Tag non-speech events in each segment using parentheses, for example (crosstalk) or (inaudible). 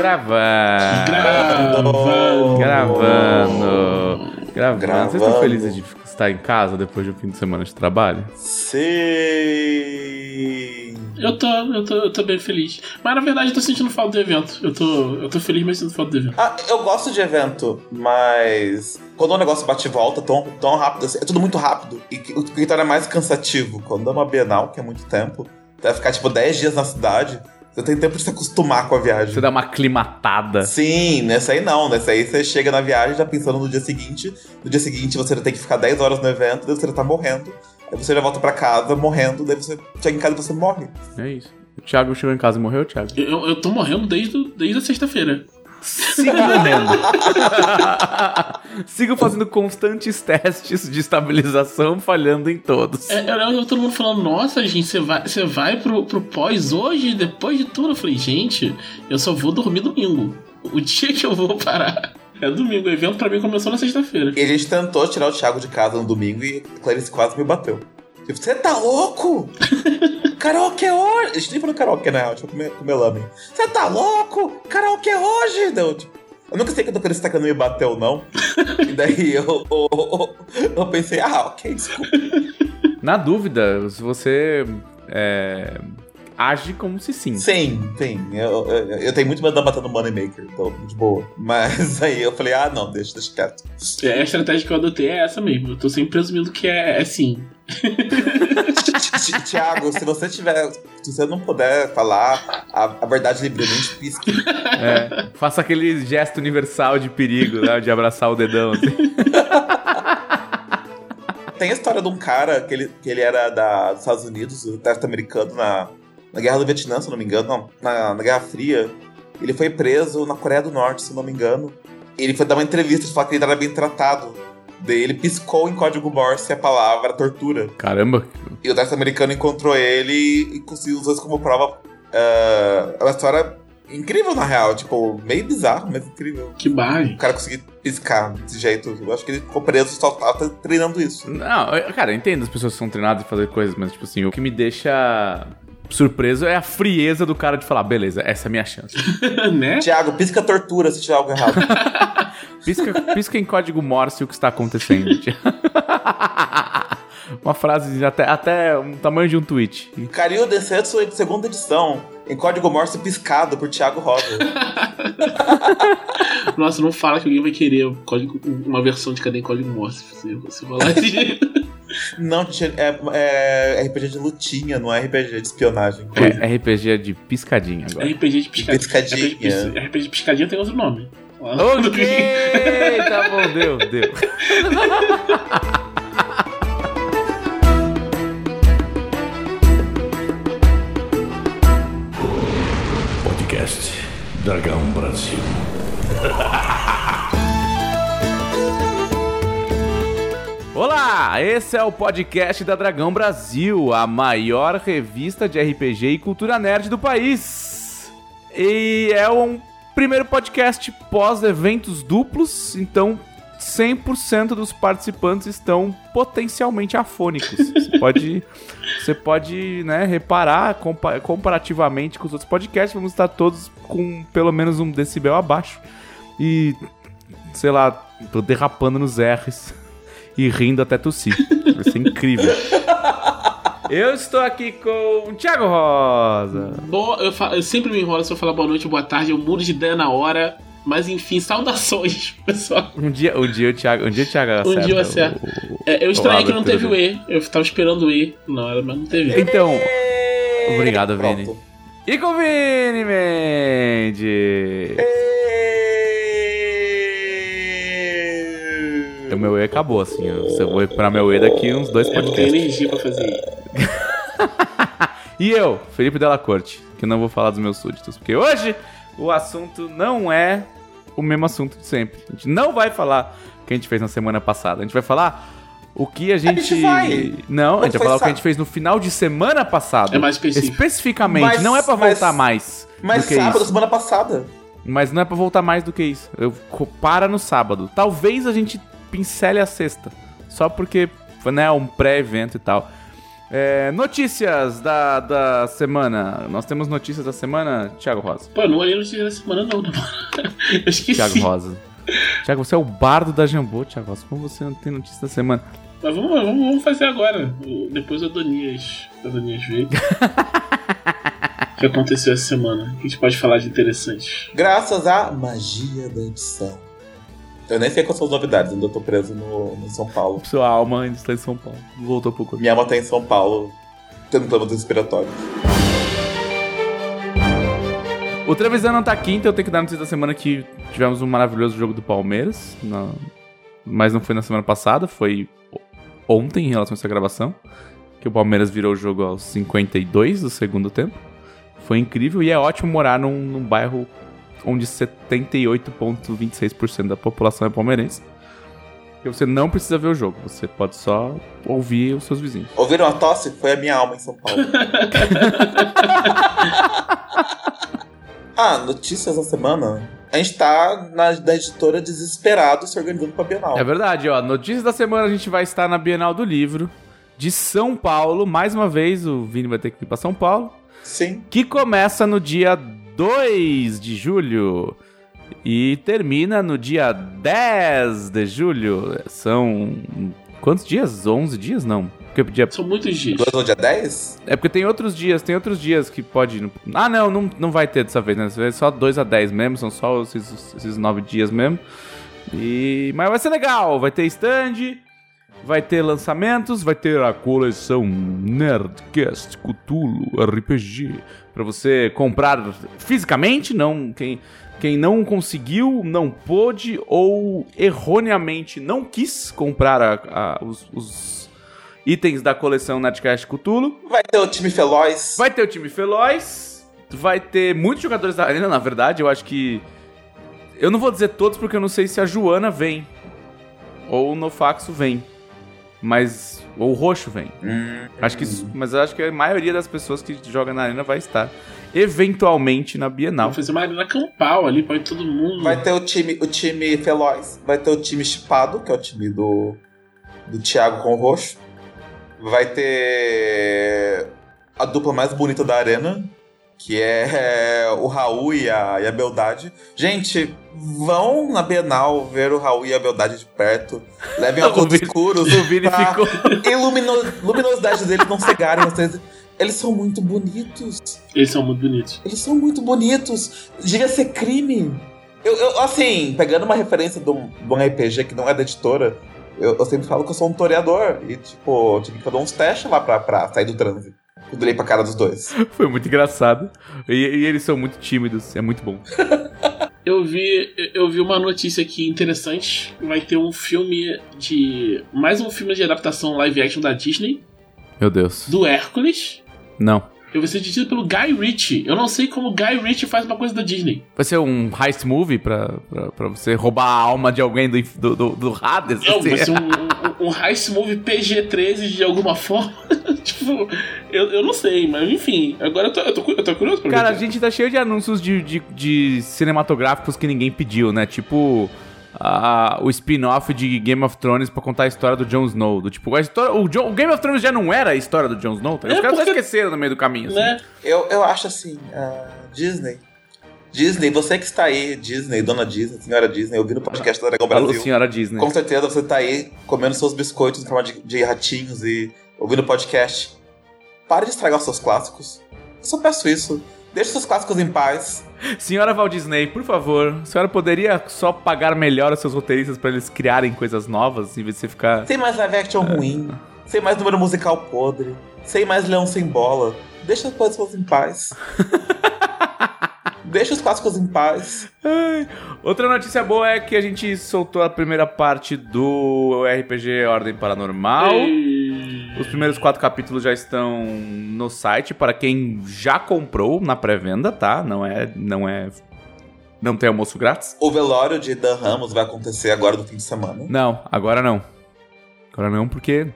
Gravando. Gravando. Gravando. Gravando. Vocês estão felizes de estar em casa depois de um fim de semana de trabalho? Sim. Eu tô, eu tô, eu tô bem feliz. Mas na verdade eu tô sentindo falta do evento. Eu tô, eu tô feliz, mas sinto falta do evento. Ah, eu gosto de evento, mas quando o negócio bate e volta tão, tão rápido, assim, é tudo muito rápido. E o que torna mais cansativo, quando é uma Bienal, que é muito tempo, vai ficar tipo 10 dias na cidade, você tem tempo de se acostumar com a viagem. Você dá uma aclimatada. Sim, nessa aí não. Nessa aí você chega na viagem já pensando no dia seguinte. No dia seguinte você já tem que ficar 10 horas no evento, daí você já tá morrendo. Aí você já volta pra casa morrendo, daí você chega em casa e você morre. É isso. O Thiago chegou em casa e morreu, Thiago? Eu, eu tô morrendo desde, desde a sexta-feira. Siga morrendo. Sigam fazendo constantes testes de estabilização, falhando em todos. É, eu lembro todo mundo falando, nossa, gente, você vai, você vai pro, pro pós hoje, depois de tudo? Eu falei, gente, eu só vou dormir domingo. O dia que eu vou parar é domingo. O evento pra mim começou na sexta-feira. E a gente tentou tirar o Thiago de casa no domingo e Clarice quase me bateu. Tipo, você tá louco? (laughs) karaokê é hoje! A gente nem falou karaokê, né? A gente foi comer, comer lamen. Você tá louco? Karaokê é hoje! Deu, tipo, eu nunca sei a Clarice tá querendo me bater ou não. (laughs) e daí eu, eu, eu pensei, ah, ok, desculpa. Na dúvida, se você é, age como se sim. Sim, sim. Eu, eu, eu tenho muito medo da batendo Moneymaker, então, de boa. Mas aí eu falei, ah, não, deixa, deixa quieto. É, a estratégia que eu adotei é essa mesmo. Eu tô sempre presumindo que é, é sim. (laughs) Ti- Tiago, se você tiver. Se você não puder falar a, a verdade livremente, pisque. É, faça aquele gesto universal de perigo, né? De abraçar o dedão. assim. (laughs) Tem a história de um cara que ele, que ele era da, dos Estados Unidos, do exército americano, na, na Guerra do Vietnã, se não me engano, não, na, na Guerra Fria. Ele foi preso na Coreia do Norte, se não me engano. Ele foi dar uma entrevista e falar que ele era bem tratado. Daí ele piscou em código Morse a palavra tortura. Caramba. E o exército americano encontrou ele e conseguiu usar isso como prova. É é uma história incrível, na real. Tipo, meio bizarro, mas incrível. Que barra. O cara conseguir piscar desse jeito. Eu acho que ele ficou preso só tava treinando isso. Não, eu- cara, eu entendo as pessoas que são treinadas a fazer coisas, mas, tipo assim, o que me deixa surpreso é a frieza do cara de falar, beleza, essa é a minha chance. (laughs) né? Tiago, pisca tortura se tiver algo errado. (laughs) Pisca, pisca em código Morse o que está acontecendo. (laughs) Uma frase até, até um tamanho de um tweet. Densetsu de segunda edição. Em código Morse piscado por Thiago Rosa. (laughs) Nossa, não fala que alguém vai querer o código- uma versão de cadê em código Morse. Se você falar (laughs) jeito. Não, é, é RPG de lutinha, não é RPG de espionagem. É RPG de piscadinha agora. RPG de piscadinha. Piscadinha. RPG, de pis- RPG de piscadinha tem outro nome. Ok, tá bom, deu, deu. Podcast Dragão Brasil. Olá, esse é o podcast da Dragão Brasil, a maior revista de RPG e cultura nerd do país. E é um primeiro podcast pós-eventos duplos, então 100% dos participantes estão potencialmente afônicos. Você (laughs) pode, você pode né, reparar compa- comparativamente com os outros podcasts, vamos estar todos com pelo menos um decibel abaixo. E, sei lá, tô derrapando nos R's e rindo até tossir. Vai ser incrível. (laughs) Eu estou aqui com o Thiago Rosa. Boa, eu, fa- eu sempre me enrolo se eu falar boa noite ou boa tarde, eu mudo de ideia na hora. Mas enfim, saudações, (laughs) pessoal. Um dia, um dia o Thiago, um dia o Thiago Um acerta dia eu acerto. o- o- É, eu estranhei que não teve o E. Eu tava esperando o E na hora, mas não teve. Então, Obrigado, Pronto. Vini. e com o Vini Mendes. Meu E acabou, assim. Eu vou pra meu E daqui uns dois Eu não tenho podcasts. energia pra fazer. (laughs) E eu, Felipe Della Corte, que não vou falar dos meus súditos, porque hoje o assunto não é o mesmo assunto de sempre. A gente não vai falar o que a gente fez na semana passada. A gente vai falar o que a gente. gente vai. Não, a gente vai falar o que a gente fez no final de semana passada. É mais específico. Especificamente, Mas- não é pra mas- voltar mais. Mas sábado, isso. semana passada. Mas não é pra voltar mais do que isso. Eu para no sábado. Talvez a gente pincele a sexta. Só porque, né, um pré-evento e tal. É, notícias da, da semana. Nós temos notícias da semana, Thiago Rosa. Pô, não olhei notícia da semana, não, não. (laughs) Eu esqueci. Thiago Rosa. Thiago, você é o bardo da Jambô, Thiago Rosa. Como você não tem notícia da semana? Mas vamos, vamos, vamos fazer agora. Depois o Adonias. O Adonias veio. (laughs) o que aconteceu essa semana? O que a gente pode falar de interessante? Graças à magia da edição. Eu nem sei quais são as novidades, ainda tô preso no, no São Paulo. Sua alma ainda está em São Paulo. Voltou pro corpo. Minha alma tá em São Paulo, tendo problemas respiratórios. O Trevisan não tá aqui, então eu tenho que dar notícia da semana que tivemos um maravilhoso jogo do Palmeiras. na- Mas não foi na semana passada, foi ontem em relação a essa gravação. Que o Palmeiras virou o jogo aos 52 do segundo tempo. Foi incrível e é ótimo morar num, num bairro onde 78,26% da população é palmeirense. E você não precisa ver o jogo, você pode só ouvir os seus vizinhos. Ouviram a tosse? Foi a minha alma em São Paulo. (laughs) ah, notícias da semana? A gente tá na, na editora desesperado se organizando pra Bienal. É verdade, ó. Notícias da semana a gente vai estar na Bienal do Livro de São Paulo. Mais uma vez, o Vini vai ter que ir pra São Paulo. Sim. Que começa no dia 2 de julho e termina no dia 10 de julho. São. Quantos dias? 11 dias? Não. Porque dia... São muitos dias. Dois no dia 10? É porque tem outros dias, tem outros dias que pode. Ah, não, não, não vai ter dessa vez, né? Dessa vez é só 2 a 10 mesmo, são só esses, esses 9 dias mesmo. E... Mas vai ser legal, vai ter stand, vai ter lançamentos, vai ter a coleção Nerdcast Cthulhu RPG pra você comprar fisicamente, não quem quem não conseguiu, não pôde ou erroneamente não quis comprar a- a- os, os itens da coleção Nerdcast Cthulhu. Vai ter o time Feloz. Vai ter o time Feloz, vai ter muitos jogadores da arena, na verdade, eu acho que. Eu não vou dizer todos porque eu não sei se a Joana vem. Ou o Nofaxo vem. Mas. Ou o Roxo vem. Hum, Acho que mas eu acho que a maioria das pessoas que jogam na arena vai estar eventualmente na Bienal. Vamos fazer uma arena campal ali pra ir todo mundo. Vai ter o time, o time Feloz. Vai ter o time Chipado, que é o time do, do Thiago com o Roxo. Vai ter a dupla mais bonita da arena, que é o Raul e a, e a Beldade. Gente, vão na Bienal ver o Raul e a Beldade de perto. Levem (laughs) óculos escuros. O Vini pra ficou. ilumino- luminosidade deles não cegarem vocês. Eles são muito bonitos. Eles são muito bonitos. Eles são muito bonitos. Devia ser crime. Eu, eu, assim, pegando uma referência de um, de um RPG que não é da editora, eu, eu sempre falo que eu sou um toreador. E, tipo, eu tive que fazer uns testes lá pra, pra sair do trânsito. Eu dei pra cara dos dois. (laughs) Foi muito engraçado. E, e eles são muito tímidos, é muito bom. (laughs) Eu vi, eu vi uma notícia aqui interessante. Vai ter um filme de. Mais um filme de adaptação live action da Disney, Meu Deus. do Hércules. Não. Eu vou ser dirigido pelo Guy Ritchie. Eu não sei como o Guy Ritchie faz uma coisa da Disney. Vai ser um heist movie pra, pra, pra você roubar a alma de alguém do, do, do, do Hades? Não, assim? vai ser um, (laughs) um, heist movie PG-13 de alguma forma. (laughs) tipo, eu, eu não sei, mas enfim. Agora eu tô, eu tô, eu tô curioso pra Cara, a ver. gente tá cheio de anúncios de, de, de cinematográficos que ninguém pediu, né? Tipo a- o spin-off de Game of Thrones pra contar a história do Jon Snow. Do, tipo, a história, o, Jon- o Game of Thrones já não era a história do Jon Snow, tá? Os É, caras porque- esqueceram no meio do caminho. assim. Né? Eu, eu acho assim, ah, Disney. Disney, você que está aí, Disney, dona Disney, senhora Disney, ouvindo o podcast da Dragão Alô, Brasil. senhora Disney. Com certeza você tá aí comendo seus biscoitos em forma de, de ratinhos e ouvindo o podcast. Pare de estragar os seus clássicos. Eu só peço isso. Deixe seus clássicos em paz. Senhora Walt Disney, por favor, a senhora poderia só pagar melhor os seus roteiristas pra eles criarem coisas novas em vez de você ficar. Sem mais live action ruim. Sem mais número musical podre. Sem mais leão sem bola. Deixa as pessoas em paz. (laughs) Deixa os clássicos em paz. Ai. Outra notícia boa é que a gente soltou a primeira parte do RPG Ordem Paranormal. Os primeiros quatro capítulos já estão no site para quem já comprou na pré-venda, tá? Não é, não é, não tem almoço grátis. O velório de Dan Ramos vai acontecer agora no fim de semana. Não, agora não. Agora não, porque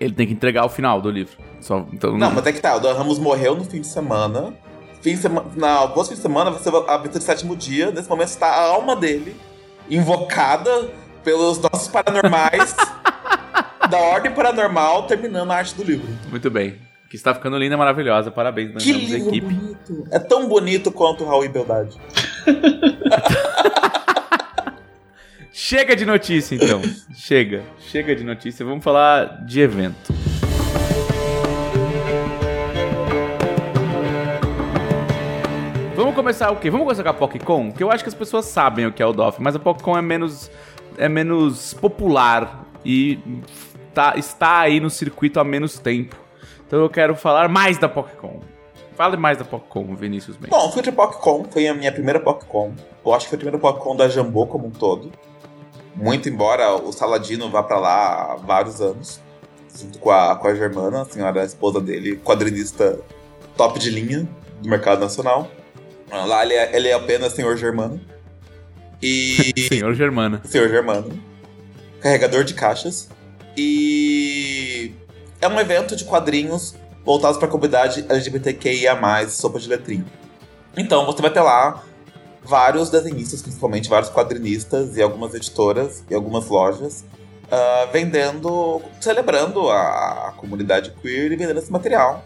ele tem que entregar o final do livro. Só, então, Não, mas é que tá, o Dan Ramos morreu no fim de semana. Fim de semana. Na voz fim de semana vai ser a abertura do sétimo dia. Nesse momento está a alma dele invocada pelos nossos paranormais (laughs) da Ordem Paranormal terminando a arte do livro. Muito bem. Que está ficando linda, maravilhosa. Parabéns, nós Que temos a livro equipe. bonito. É tão bonito quanto Raul e Beldade. (laughs) Chega de notícia, então. Chega. Chega de notícia. Vamos falar de evento. Vamos começar o quê? Vamos começar com a PocCon? Que eu acho que as pessoas sabem o que é o DOF, mas a PocCon é menos, é menos popular e tá, está aí no circuito há menos tempo. Então eu quero falar mais da PocCon. Fale mais da PocCon, Vinícius Mendes. Bom, fui de PocCon, foi a minha primeira PocCon. Eu acho que foi a primeira PocCon da Jambô como um todo. Muito embora o Saladino vá pra lá há vários anos, junto com a, com a Germana, a senhora a esposa dele, quadrinista top de linha do mercado nacional. Lá ele é, ele é apenas senhor Germano. E. (laughs) Senhor Germana. senhor Germano. Carregador de caixas. E. É um evento de quadrinhos voltados para a comunidade LGBTQIA, sopa de letrinha. Então você vai ter lá vários desenhistas, principalmente vários quadrinistas e algumas editoras e algumas lojas ah, vendendo, celebrando a, a comunidade queer e vendendo esse material.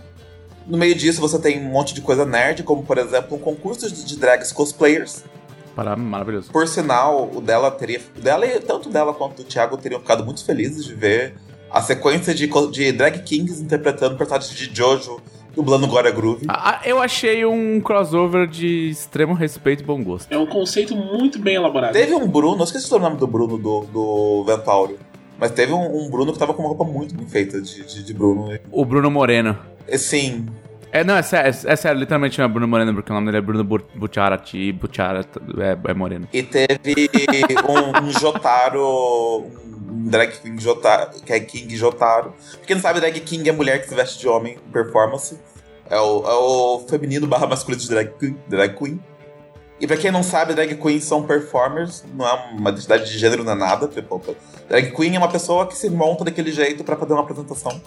No meio disso você tem um monte de coisa nerd, como por exemplo um concurso de, drags cosplayers. Para, maravilhoso. Por sinal, o dela teria. O dela, e tanto dela quanto o Thiago teriam ficado muito felizes de ver a sequência de, de drag kings interpretando personagens de Jojo dublando Glória Groove. Ah, eu achei um crossover de extremo respeito e bom gosto. É um conceito muito bem elaborado. Teve um Bruno, eu esqueci o nome do Bruno do, do Ventáurio. Mas teve um, um Bruno que tava com uma roupa muito bem feita de, de, de Bruno. O Bruno Moreno. Sim, É, não, é sério, é, é sério, literalmente não é Bruno Moreno, porque o nome dele é Bruno Bu- Bucciarati, Bucciarati é, é Moreno. E teve (laughs) um, um Jotaro. Um drag king Jotaro. Que é King Jotaro. Pra quem não sabe, drag king é mulher que se veste de homem em performance. É o, é o feminino barra masculino de drag, queen- drag queen. E pra quem não sabe, drag queens são performers, não é uma identidade de gênero, não é nada. Tipo, drag queen é uma pessoa que se monta daquele jeito pra fazer uma apresentação.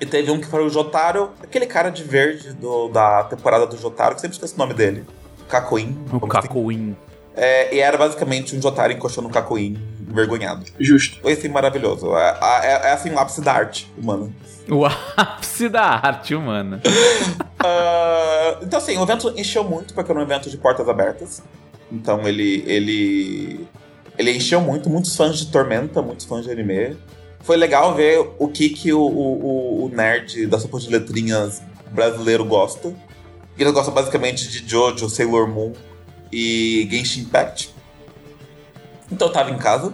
E teve um que foi o Jotaro, aquele cara de verde do- da temporada do Jotaro, que sempre esqueço o nome dele. Cacoin. O Cacoin. É, e era basicamente um Jotaro encoxando um Cacoin envergonhado. Justo. Foi assim maravilhoso. É, é, é assim o ápice da arte humana. O ápice da arte humana. (laughs) Ah, então, assim, o evento encheu muito porque era um evento de portas abertas. Então ele. ele. ele encheu muito, muitos fãs de Tormenta, muitos fãs de anime. Foi legal ver o que, que o, o, o- nerd da sopa de letrinhas brasileiro gosta. Ele gosta basicamente de Jojo, Sailor Moon e Genshin Impact. Então eu tava em casa,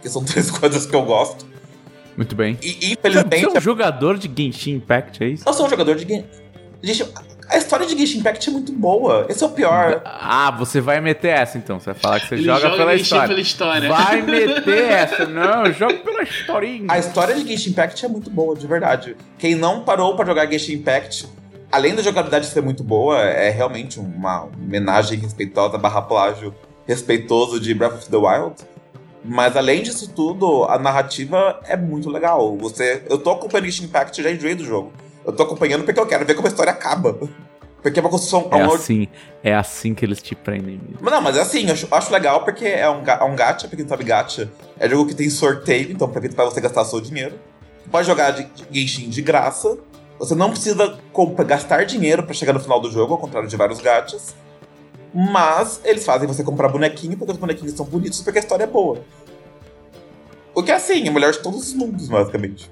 que são (laughs) três coisas que eu gosto. Muito bem. E Você infelizmente. é um jogador de Genshin Impact, é isso? Eu sou um jogador de Genshin. Gente, a história de Genshin Impact é muito boa. Esse é o pior. Ah, você vai meter essa então. Você vai falar que você joga, joga pela história. pela história. Vai (laughs) meter essa. Não, eu jogo pela historinha. A história de Genshin Impact é muito boa, de verdade. Quem não parou pra jogar Genshin Impact, além da jogabilidade ser muito boa, é realmente uma homenagem respeitosa barra plágio respeitoso de Breath of the Wild. Mas além disso tudo, a narrativa é muito legal. Você, eu tô acompanhando Genshin Impact e já enjoei do jogo. Eu tô acompanhando porque eu quero ver como a história acaba. Porque é uma construção. É um- assim, é assim que eles te prendem mesmo. Mas Não, mas é assim, eu acho, acho legal porque é um, é um gacha, pra quem não sabe gacha, é jogo que tem sorteio, então aproveita pra você gastar seu dinheiro. Pode jogar de, de Genshin de graça. Você não precisa compra- gastar dinheiro pra chegar no final do jogo, ao contrário de vários gachas. Mas eles fazem você comprar bonequinho porque os bonequinhos são bonitos porque a história é boa. O que é assim, é o melhor de todos os mundos, basicamente.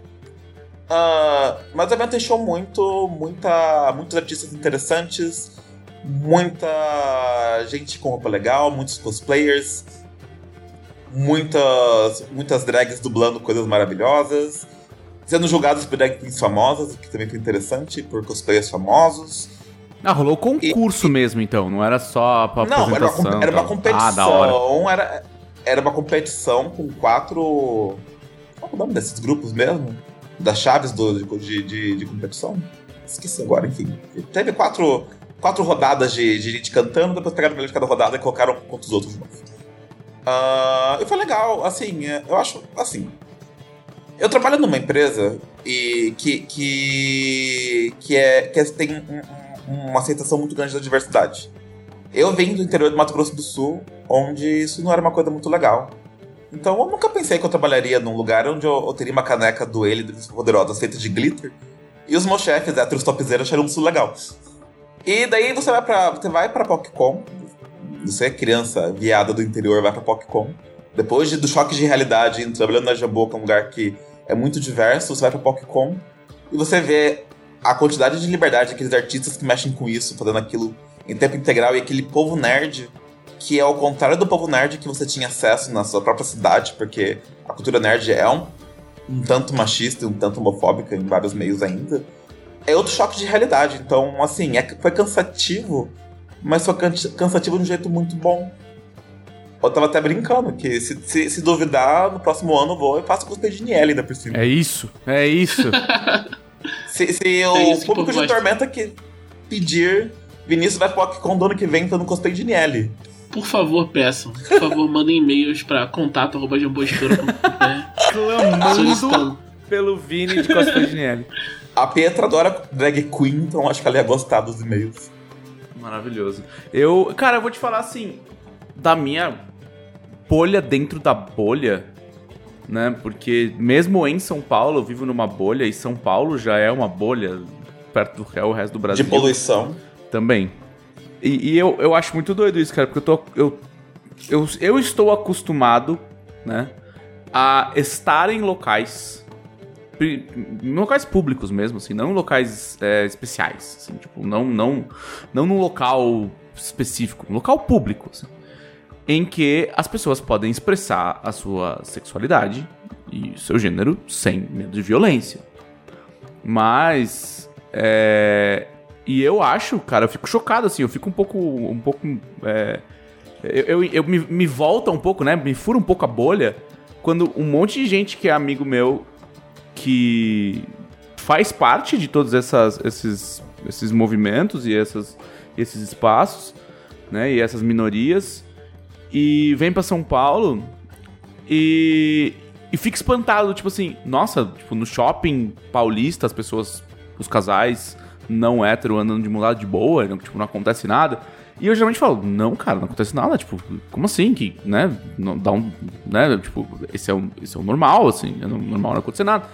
Ah, mas o evento deixou muito, muita, muitos artistas interessantes, muita gente com roupa legal, muitos cosplayers, muitas, muitas drags dublando coisas maravilhosas, sendo julgados por drag queens famosas, o que também foi interessante, por cosplayers famosos. Ah, rolou concurso mesmo então, não era só pra Não, era uma, apresentação. com- era uma tal. competição. Ah, da hora. era, era uma competição com quatro. Qual é o nome desses grupos mesmo? Das chaves do, de, de, de competição? Esqueci agora, enfim. Teve quatro, quatro rodadas de, de gente cantando, depois pegaram o melhor de cada rodada e colocaram contra os outros de novo. Ah, e foi legal, assim, é, eu acho, assim. Eu trabalho numa empresa e que, que, que, é, que é- tem um- um- uma aceitação muito grande da diversidade. Eu vim do interior do Mato Grosso do Sul, onde isso não era uma coisa muito legal. Então eu nunca pensei que eu trabalharia num lugar onde eu, eu teria uma caneca do Ele dos Poderosos feita de glitter. E os meus chefes, héteros topzeiros, acharam isso legal. E daí você vai pra, você vai pra PocCon. Você é criança viada do interior, vai pra PocCon. Depois de, do choque de realidade, trabalhando na que é um lugar que é muito diverso, você vai pra PocCon. E você vê a quantidade de liberdade daqueles artistas que mexem com isso, fazendo aquilo em tempo integral. E aquele povo nerd que é ao contrário do povo nerd que você tinha acesso na sua própria cidade, porque a cultura nerd é um, um tanto machista e um tanto homofóbica em vários meios ainda. É outro choque de realidade. Então, assim, é, foi cansativo, mas foi cansativo de um jeito muito bom. Eu tava até brincando que se, se, se duvidar, no próximo ano eu vou e faço cosplay de Niel ainda por cima. É isso, é isso. (laughs) se, se é o público de Tormenta que pedir, Vinícius vai pro PocCon do ano que vem fazendo cosplay de Niel. Por favor, peçam. Por favor, mandem e-mails para contato.jamboestura.com.br Clamando pelo Vini de cosplay de. A Petra adora drag queen, então acho que ela ia gostar dos e-mails. Maravilhoso. Eu, cara, eu vou te falar assim, da minha bolha dentro da bolha, né? Porque mesmo em São Paulo, eu vivo numa bolha e São Paulo já é uma bolha perto do que é o resto do Brasil. De poluição. Também. E, e, eu, eu acho muito doido isso, cara, porque eu tô. Eu, eu, eu estou acostumado, né? A estar em locais. Em locais públicos mesmo, assim, não em locais é, especiais. Assim, tipo, não, não, não num local específico, um local público. Assim, em que as pessoas podem expressar a sua sexualidade e seu gênero sem medo de violência. Mas é, e eu acho, cara, eu fico chocado, assim, eu fico um pouco. Um pouco. É, eu, eu, eu me, me, volta um pouco, né? Me fura um pouco a bolha quando um monte de gente que é amigo meu que faz parte de todos essas, esses, esses movimentos e essas, esses espaços, né? E essas minorias. E vem para São Paulo e, e fica espantado, tipo assim, nossa, tipo, no shopping paulista as pessoas, os casais não hétero andando de mulado de boa, não, tipo, não acontece nada. E eu geralmente falo, não, cara, não acontece nada, tipo, como assim? Que, né, não dá um, né, tipo, esse é o, esse é o normal, assim, é normal não acontecer nada.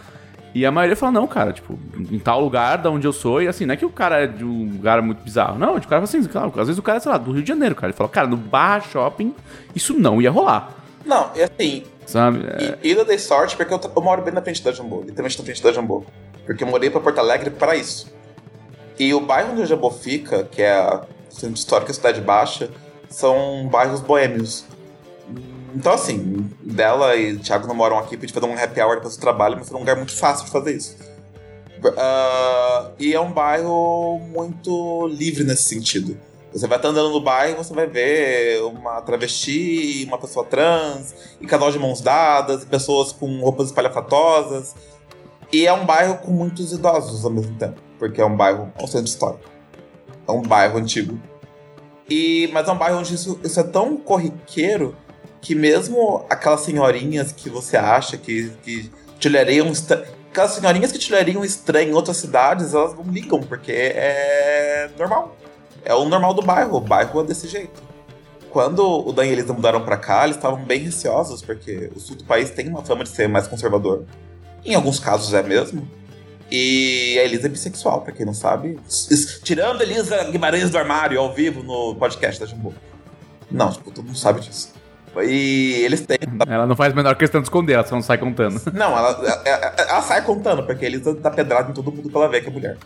E a maioria fala, não, cara, tipo, em tal lugar da onde eu sou, e assim, não é que o cara é de um lugar muito bizarro. Não, o cara fala assim, claro, às vezes o cara é, sei lá, do Rio de Janeiro, cara. Ele fala, cara, no bar shopping, isso não ia rolar. Não, é assim. Sabe? É... E, ainda dei sorte porque eu, eu, moro bem na frente da Jambô, literalmente na frente da Jambô. Porque eu morei pra Porto Alegre para isso. E o bairro onde o Jabô fica, que é a Centro Histórico Cidade Baixa, são bairros boêmios. Então, assim, dela e o Thiago não moram aqui gente fazer um happy hour depois do trabalho, mas é um lugar muito fácil de fazer isso. Uh, e é um bairro muito livre nesse sentido. Você vai estar andando no bairro, você vai ver uma travesti, uma pessoa trans, e casal de mãos dadas, e pessoas com roupas espalhafatosas. E é um bairro com muitos idosos ao mesmo tempo porque é um bairro, é um centro histórico. É um bairro antigo. E, mas é um bairro onde isso, isso é tão corriqueiro que mesmo aquelas senhorinhas que você acha que, que te olhariam. Aquelas senhorinhas que te olhariam estranho em outras cidades, elas não ligam, porque é normal. É o normal do bairro, o bairro é desse jeito. Quando o Dan e Elisa mudaram para cá, eles estavam bem receosos, porque o sul do país tem uma fama de ser mais conservador. Em alguns casos é mesmo. E a Elisa é bissexual, pra quem não sabe. Tirando a Elisa Guimarães do armário ao vivo no podcast da Jumbo. Não, tipo, todo mundo sabe disso. E eles têm. Ela não faz a menor questão de esconder, ela só não sai contando. (laughs) Não, ela, ela, ela sai contando, porque a Elisa tá pedrada em todo mundo que ela vê que é mulher.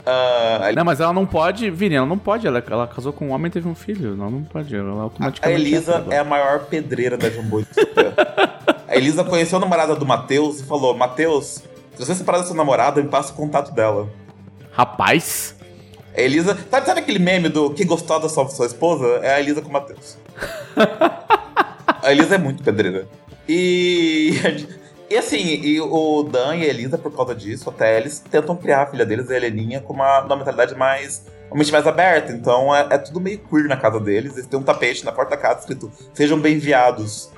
Uh, não, mas ela não pode, Vini, ela não pode. Ela, ela casou com um homem e teve um filho. Ela não pode. Ela automaticamente. A Elisa é a maior pedreira da Jumbo. (laughs) a Elisa conheceu a namorada do Matheus e falou: Matheus, você separar da sua namorada, me passa o contato dela. Rapaz. A Elisa. Sabe, sabe aquele meme do que gostou da sua, sua esposa? É a Elisa com o Matheus. (laughs) a Elisa é muito pedreira. E. (laughs) E assim, e o Dan e a Elisa, por causa disso, até eles tentam criar a filha deles, a Heleninha, com uma, uma mentalidade mais. uma mente mais aberta. Então é, é, tudo meio queer na casa deles. Eles têm um tapete na porta da casa escrito: Sejam bem-enviados.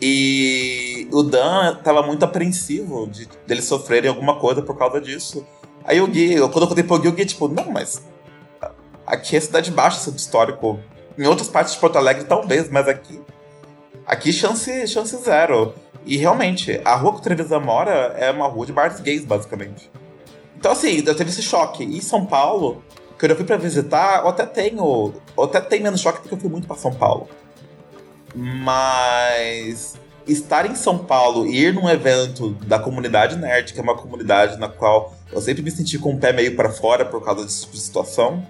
E o Dan tava muito apreensivo de deles sofrerem alguma coisa por causa disso. Aí o Gui, quando eu contei pro Gui, o Gui, tipo, não, mas aqui é cidade baixa, centro histórico. Em outras partes de Porto Alegre, talvez, mas aqui. Aqui, chance, chance zero. E realmente, a rua que o Trevisan mora é uma rua de bares gays, basicamente. Então, assim, eu teve esse choque. E São Paulo, quando eu fui pra visitar, eu até tenho. Eu até tenho menos choque porque eu fui muito pra São Paulo. Mas estar em São Paulo e ir num evento da comunidade nerd, que é uma comunidade na qual eu sempre me senti com o pé meio para fora por causa desse tipo de situação,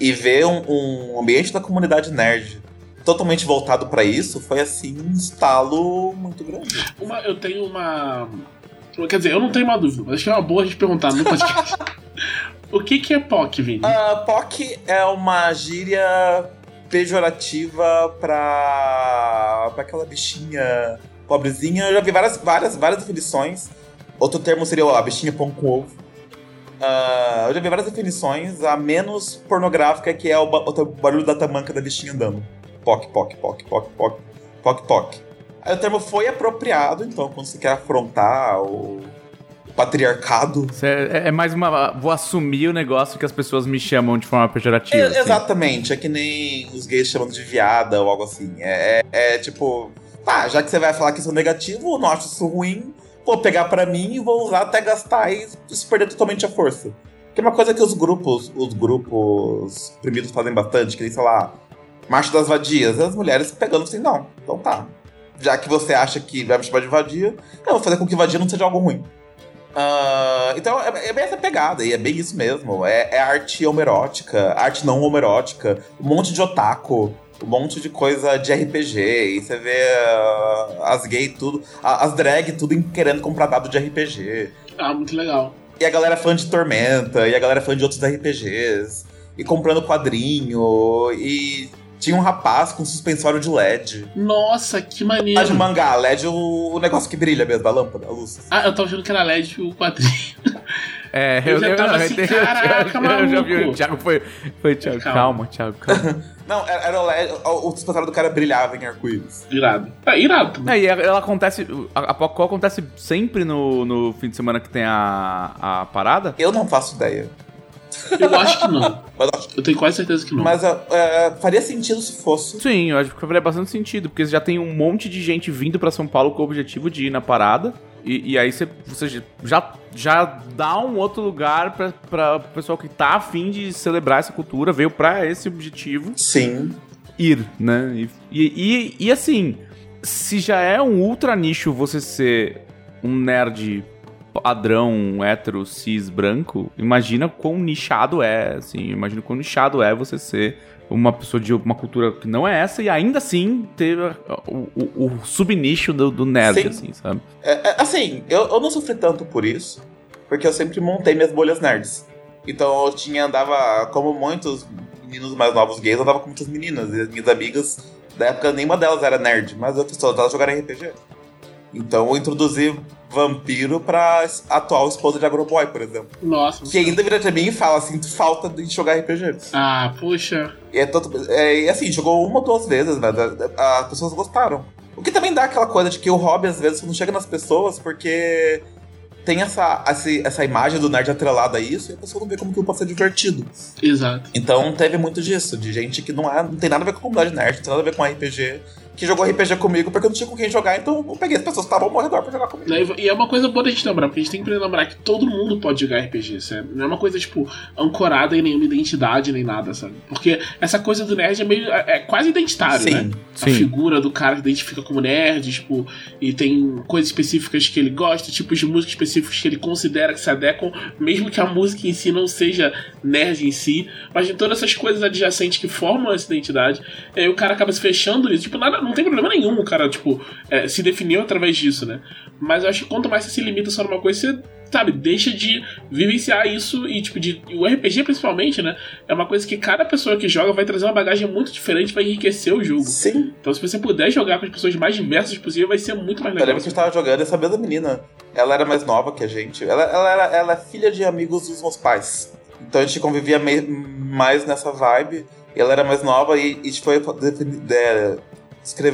e ver um, um ambiente da comunidade nerd totalmente voltado para isso, foi assim um estalo muito grande. Uma, eu tenho uma. Quer dizer, eu não tenho uma dúvida, mas acho que é uma boa a gente perguntar no podcast. (laughs) o que, que é POC, Vini? Uh, POC é uma gíria pejorativa pra, pra aquela bichinha pobrezinha. Eu já vi várias, várias, várias definições. Outro termo seria ó, a bichinha pão com ovo. Uh, eu já vi várias definições, a menos pornográfica, que é o, o barulho da tamanca da bichinha andando. Poc, poc, poc, poc, poc, poc, poc. Aí o termo foi apropriado, então, quando você quer afrontar o, o patriarcado. É, é, mais uma. Vou assumir o negócio que as pessoas me chamam de forma pejorativa. É, assim. Exatamente, é que nem os gays chamando de viada ou algo assim. É, é, é tipo, tá, já que você vai falar que isso é negativo, não acho isso ruim, vou pegar para mim e vou usar até gastar e se perder totalmente a força. Que é uma coisa que os grupos, os grupos oprimidos fazem bastante, que nem, sei lá, Marcha das Vadias, as mulheres pegando assim, não, então tá. Já que você acha que vai me chamar de vadia, eu vou fazer com que vadia não seja algo ruim. Uh, então é, é, bem essa pegada, e é bem isso mesmo. É, é arte homerótica, arte não homerótica, um monte de otaku, um monte de coisa de RPG, e você vê uh, as gays tudo, as drag tudo querendo comprar dado de RPG. Ah, muito legal. E a galera fã de Tormenta, e a galera fã de outros RPGs, e comprando quadrinho, e tinha um rapaz com suspensório de LED. Nossa, que maneiro. De mangá, LED o, o negócio que brilha mesmo, a lâmpada, a luz. Ah, eu tava achando que era LED o quadrinho. (laughs) É, eu, eu já tava eu, assim, eu, caraca, eu, (laughs) eu, já vi, o Thiago foi, foi Thiago, calma, calma Thiago, calma. (laughs) Não, era o LED, o suspensório do cara brilhava em arco-íris. Irado. É, irado. É, e ela acontece, a, Poco acontece sempre no, no fim de semana que tem a, a parada? Eu não faço ideia. Eu acho que não. Eu tenho quase certeza que não. Mas uh, uh, faria sentido se fosse. Sim, eu acho que faria bastante sentido, porque já tem um monte de gente vindo para São Paulo com o objetivo de ir na parada. E, e aí você, você já, já dá um outro lugar para o pessoal que tá afim de celebrar essa cultura, veio para esse objetivo. Sim. Ir, né? E, e, e, e assim, se já é um ultra nicho você ser um nerd padrão hétero, cis, branco, imagina quão nichado é, assim, imagina quão nichado é você ser uma pessoa de uma cultura que não é essa e ainda assim ter o, o, o subnicho do, do nerd, Sim. assim, sabe? É, é, assim, eu, eu não sofri tanto por isso, porque eu sempre montei minhas bolhas nerds. Então eu tinha, andava, como muitos meninos mais novos gays, eu andava com muitas meninas, e as minhas amigas, da época nenhuma delas era nerd, mas eu só elas jogaram RPG. Então eu introduzi vampiro pra atual esposa de Agroboy, por exemplo. Nossa. Que ainda vira pra mim e fala assim: falta de jogar RPG. Ah, puxa. E é, todo, é assim, jogou uma ou duas vezes, mas as pessoas gostaram. O que também dá aquela coisa de que o hobby, às vezes, não chega nas pessoas porque tem essa, essa, essa imagem do nerd atrelada a isso e a pessoa não vê como que pode ser divertido. Exato. Então teve muito disso, de gente que não, é, não tem nada a ver com a comunidade nerd, não tem nada a ver com RPG que jogou RPG comigo porque eu não tinha com quem jogar, então eu peguei as pessoas que estavam ao redor pra jogar comigo. E é uma coisa boa da gente lembrar, porque a gente tem que lembrar que todo mundo pode jogar RPG, sabe? Não é uma coisa, tipo, ancorada em nenhuma identidade nem nada, sabe? Porque essa coisa do nerd é meio. é, é quase identitário, Sim. né? Sim. A figura do cara que identifica como nerd, tipo, e tem coisas específicas que ele gosta, tipos de música específicos que ele considera que se adequam, mesmo que a música em si não seja nerd em si, mas de todas essas coisas adjacentes que formam essa identidade, aí o cara acaba se fechando nisso. Tipo, nada, não tem problema nenhum o cara, tipo, é, se definiu através disso, né? Mas eu acho que quanto mais você se limita só numa coisa, você, sabe, deixa de vivenciar isso e, tipo, de, o RPG principalmente, né? É uma coisa que cada pessoa que joga vai trazer uma bagagem muito diferente, vai enriquecer o jogo. Sim. Então, se você puder jogar com as pessoas mais diversas possível, vai ser muito mais Eu legal. lembro que eu estava jogando essa mesma menina. Ela era mais nova que a gente. Ela, ela, era, ela é filha de amigos dos meus pais. Então a gente convivia mais nessa vibe. E ela era mais nova e, e foi de-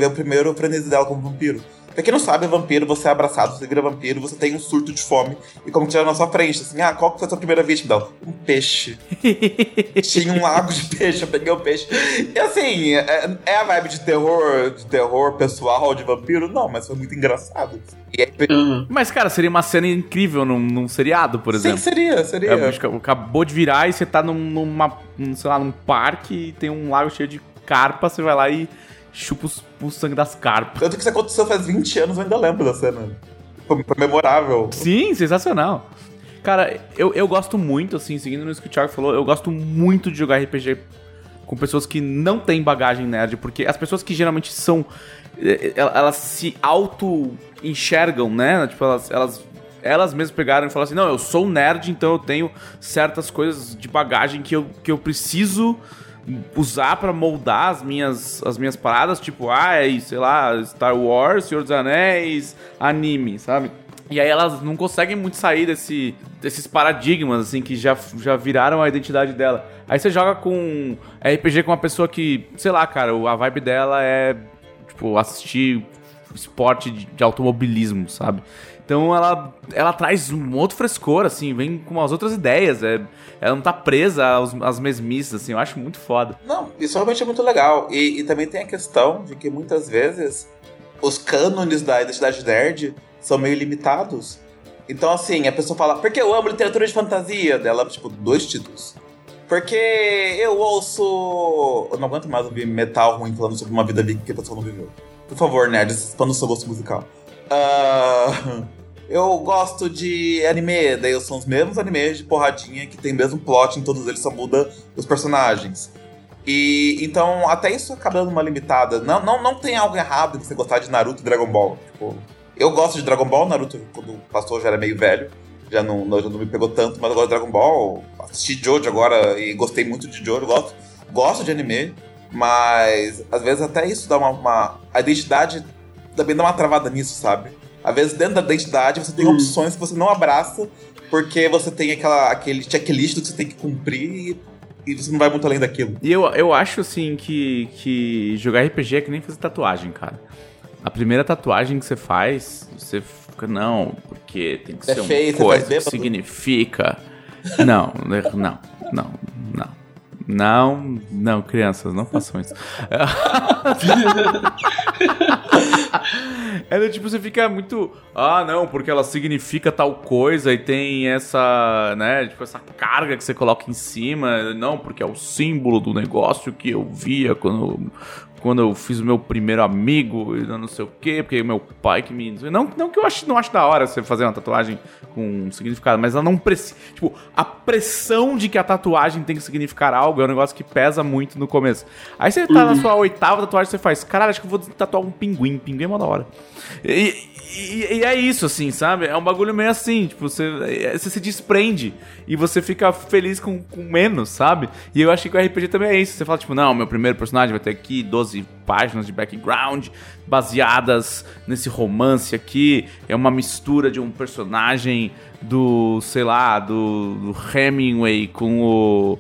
o primeiro frenesi dela como vampiro. Pra quem não sabe, vampiro, você é abraçado, você vira vampiro, você tem um surto de fome. E como que tiver na sua frente, assim, ah, qual que foi a sua primeira vítima? Não, um peixe. (laughs) Tinha um lago de peixe, eu peguei o peixe. E assim, é, é a vibe de terror, de terror pessoal, de vampiro? Não, mas foi muito engraçado. E aí, Aham. Mas, cara, seria uma cena incrível num, num seriado, por sim, exemplo. seria, seria. É, o acabou de virar e você tá num, numa, num, sei lá, num parque e tem um lago cheio de carpa, você vai lá e chupa os- o sangue das carpas. Tanto que isso aconteceu faz 20 anos, eu ainda lembro da cena. Foi, memorável. Sim, sensacional. Cara, eu, eu gosto muito, assim, seguindo no que o Thiago falou, eu gosto muito de jogar RPG com pessoas que não têm bagagem nerd, porque as pessoas que geralmente são. eh, eh, Elas se auto-enxergam, né? Tipo, elas, elas, elas mesmas pegaram e falaram assim: não, eu sou nerd, então eu tenho certas coisas de bagagem que eu, que eu preciso usar pra moldar as minhas, as minhas paradas, tipo, ah, é, sei lá, Star Wars, Senhor dos Anéis, anime, sabe? E aí elas não conseguem muito sair desse, desses paradigmas, assim, que já, já viraram a identidade dela. Aí você joga com RPG com uma pessoa que, sei lá, cara, a vibe dela é, tipo, assistir esporte de automobilismo, sabe? Então ela, ela traz um outro frescor, assim, vem com umas outras ideias. É, ela não tá presa às mesmices, assim, eu acho muito foda. Não, isso realmente é muito legal. E, e também tem a questão de que muitas vezes os cânones da identidade nerd são meio limitados. Então, assim, a pessoa fala, porque eu amo literatura de fantasia? Dela, tipo, dois títulos. Porque eu ouço. Eu não aguento mais ouvir metal ruim falando sobre uma vida que a pessoa não viveu. Por favor, nerds, expanda o seu gosto musical. Ah, eu gosto de anime, daí são os mesmos animes de porradinha que tem o mesmo plot em todos eles, só muda os personagens. E então, até isso acaba dando uma limitada. Não, não, não tem algo errado em você gostar de Naruto e Dragon Ball. Tipo, eu gosto de Dragon Ball, Naruto, quando passou, já era meio velho. Já não, já não me pegou tanto, mas eu gosto de Dragon Ball. Assisti Jojo agora e gostei muito de Jojo. Gosto, gosto de anime, mas às vezes até isso dá uma, uma. A identidade também dá uma travada nisso, sabe? Às vezes dentro da identidade você tem Hum. opções que você não abraça porque você tem aquela, aquele checklist que você tem que cumprir e, e você não vai muito além daquilo. E eu, eu acho, assim, que, que jogar RPG é que nem fazer tatuagem, cara. A primeira tatuagem que você faz, você fica, não, porque tem que É ser uma feio, você coisa faz que significa. (laughs) Não, não, não, não. Não, não, crianças, não façam isso. (laughs) É do tipo, você fica muito. Ah, não, porque ela significa tal coisa e tem essa, né, tipo, essa carga que você coloca em cima. Não, porque é o símbolo do negócio que eu via quando, quando eu fiz o meu primeiro amigo não sei o quê, porque meu pai que me. Não, não que eu acho, não acho da hora você fazer uma tatuagem com um significado, mas ela não precisa. Tipo, a pressão de que a tatuagem tem que significar algo é um negócio que pesa muito no começo. Aí você tá na sua oitava tatuagem, você faz, caralho, acho que eu vou tatuar um pinguim. Pinguim é mó da hora. E, e- e é isso, assim, sabe? É um bagulho meio assim, tipo, você, é- você se desprende e você fica feliz com, com menos, sabe? E eu achei que o RPG também é isso. Você fala, tipo, não, meu primeiro personagem vai ter aqui 12 páginas de background baseadas nesse romance aqui. É uma mistura de um personagem do, sei lá, do, do Hemingway com o.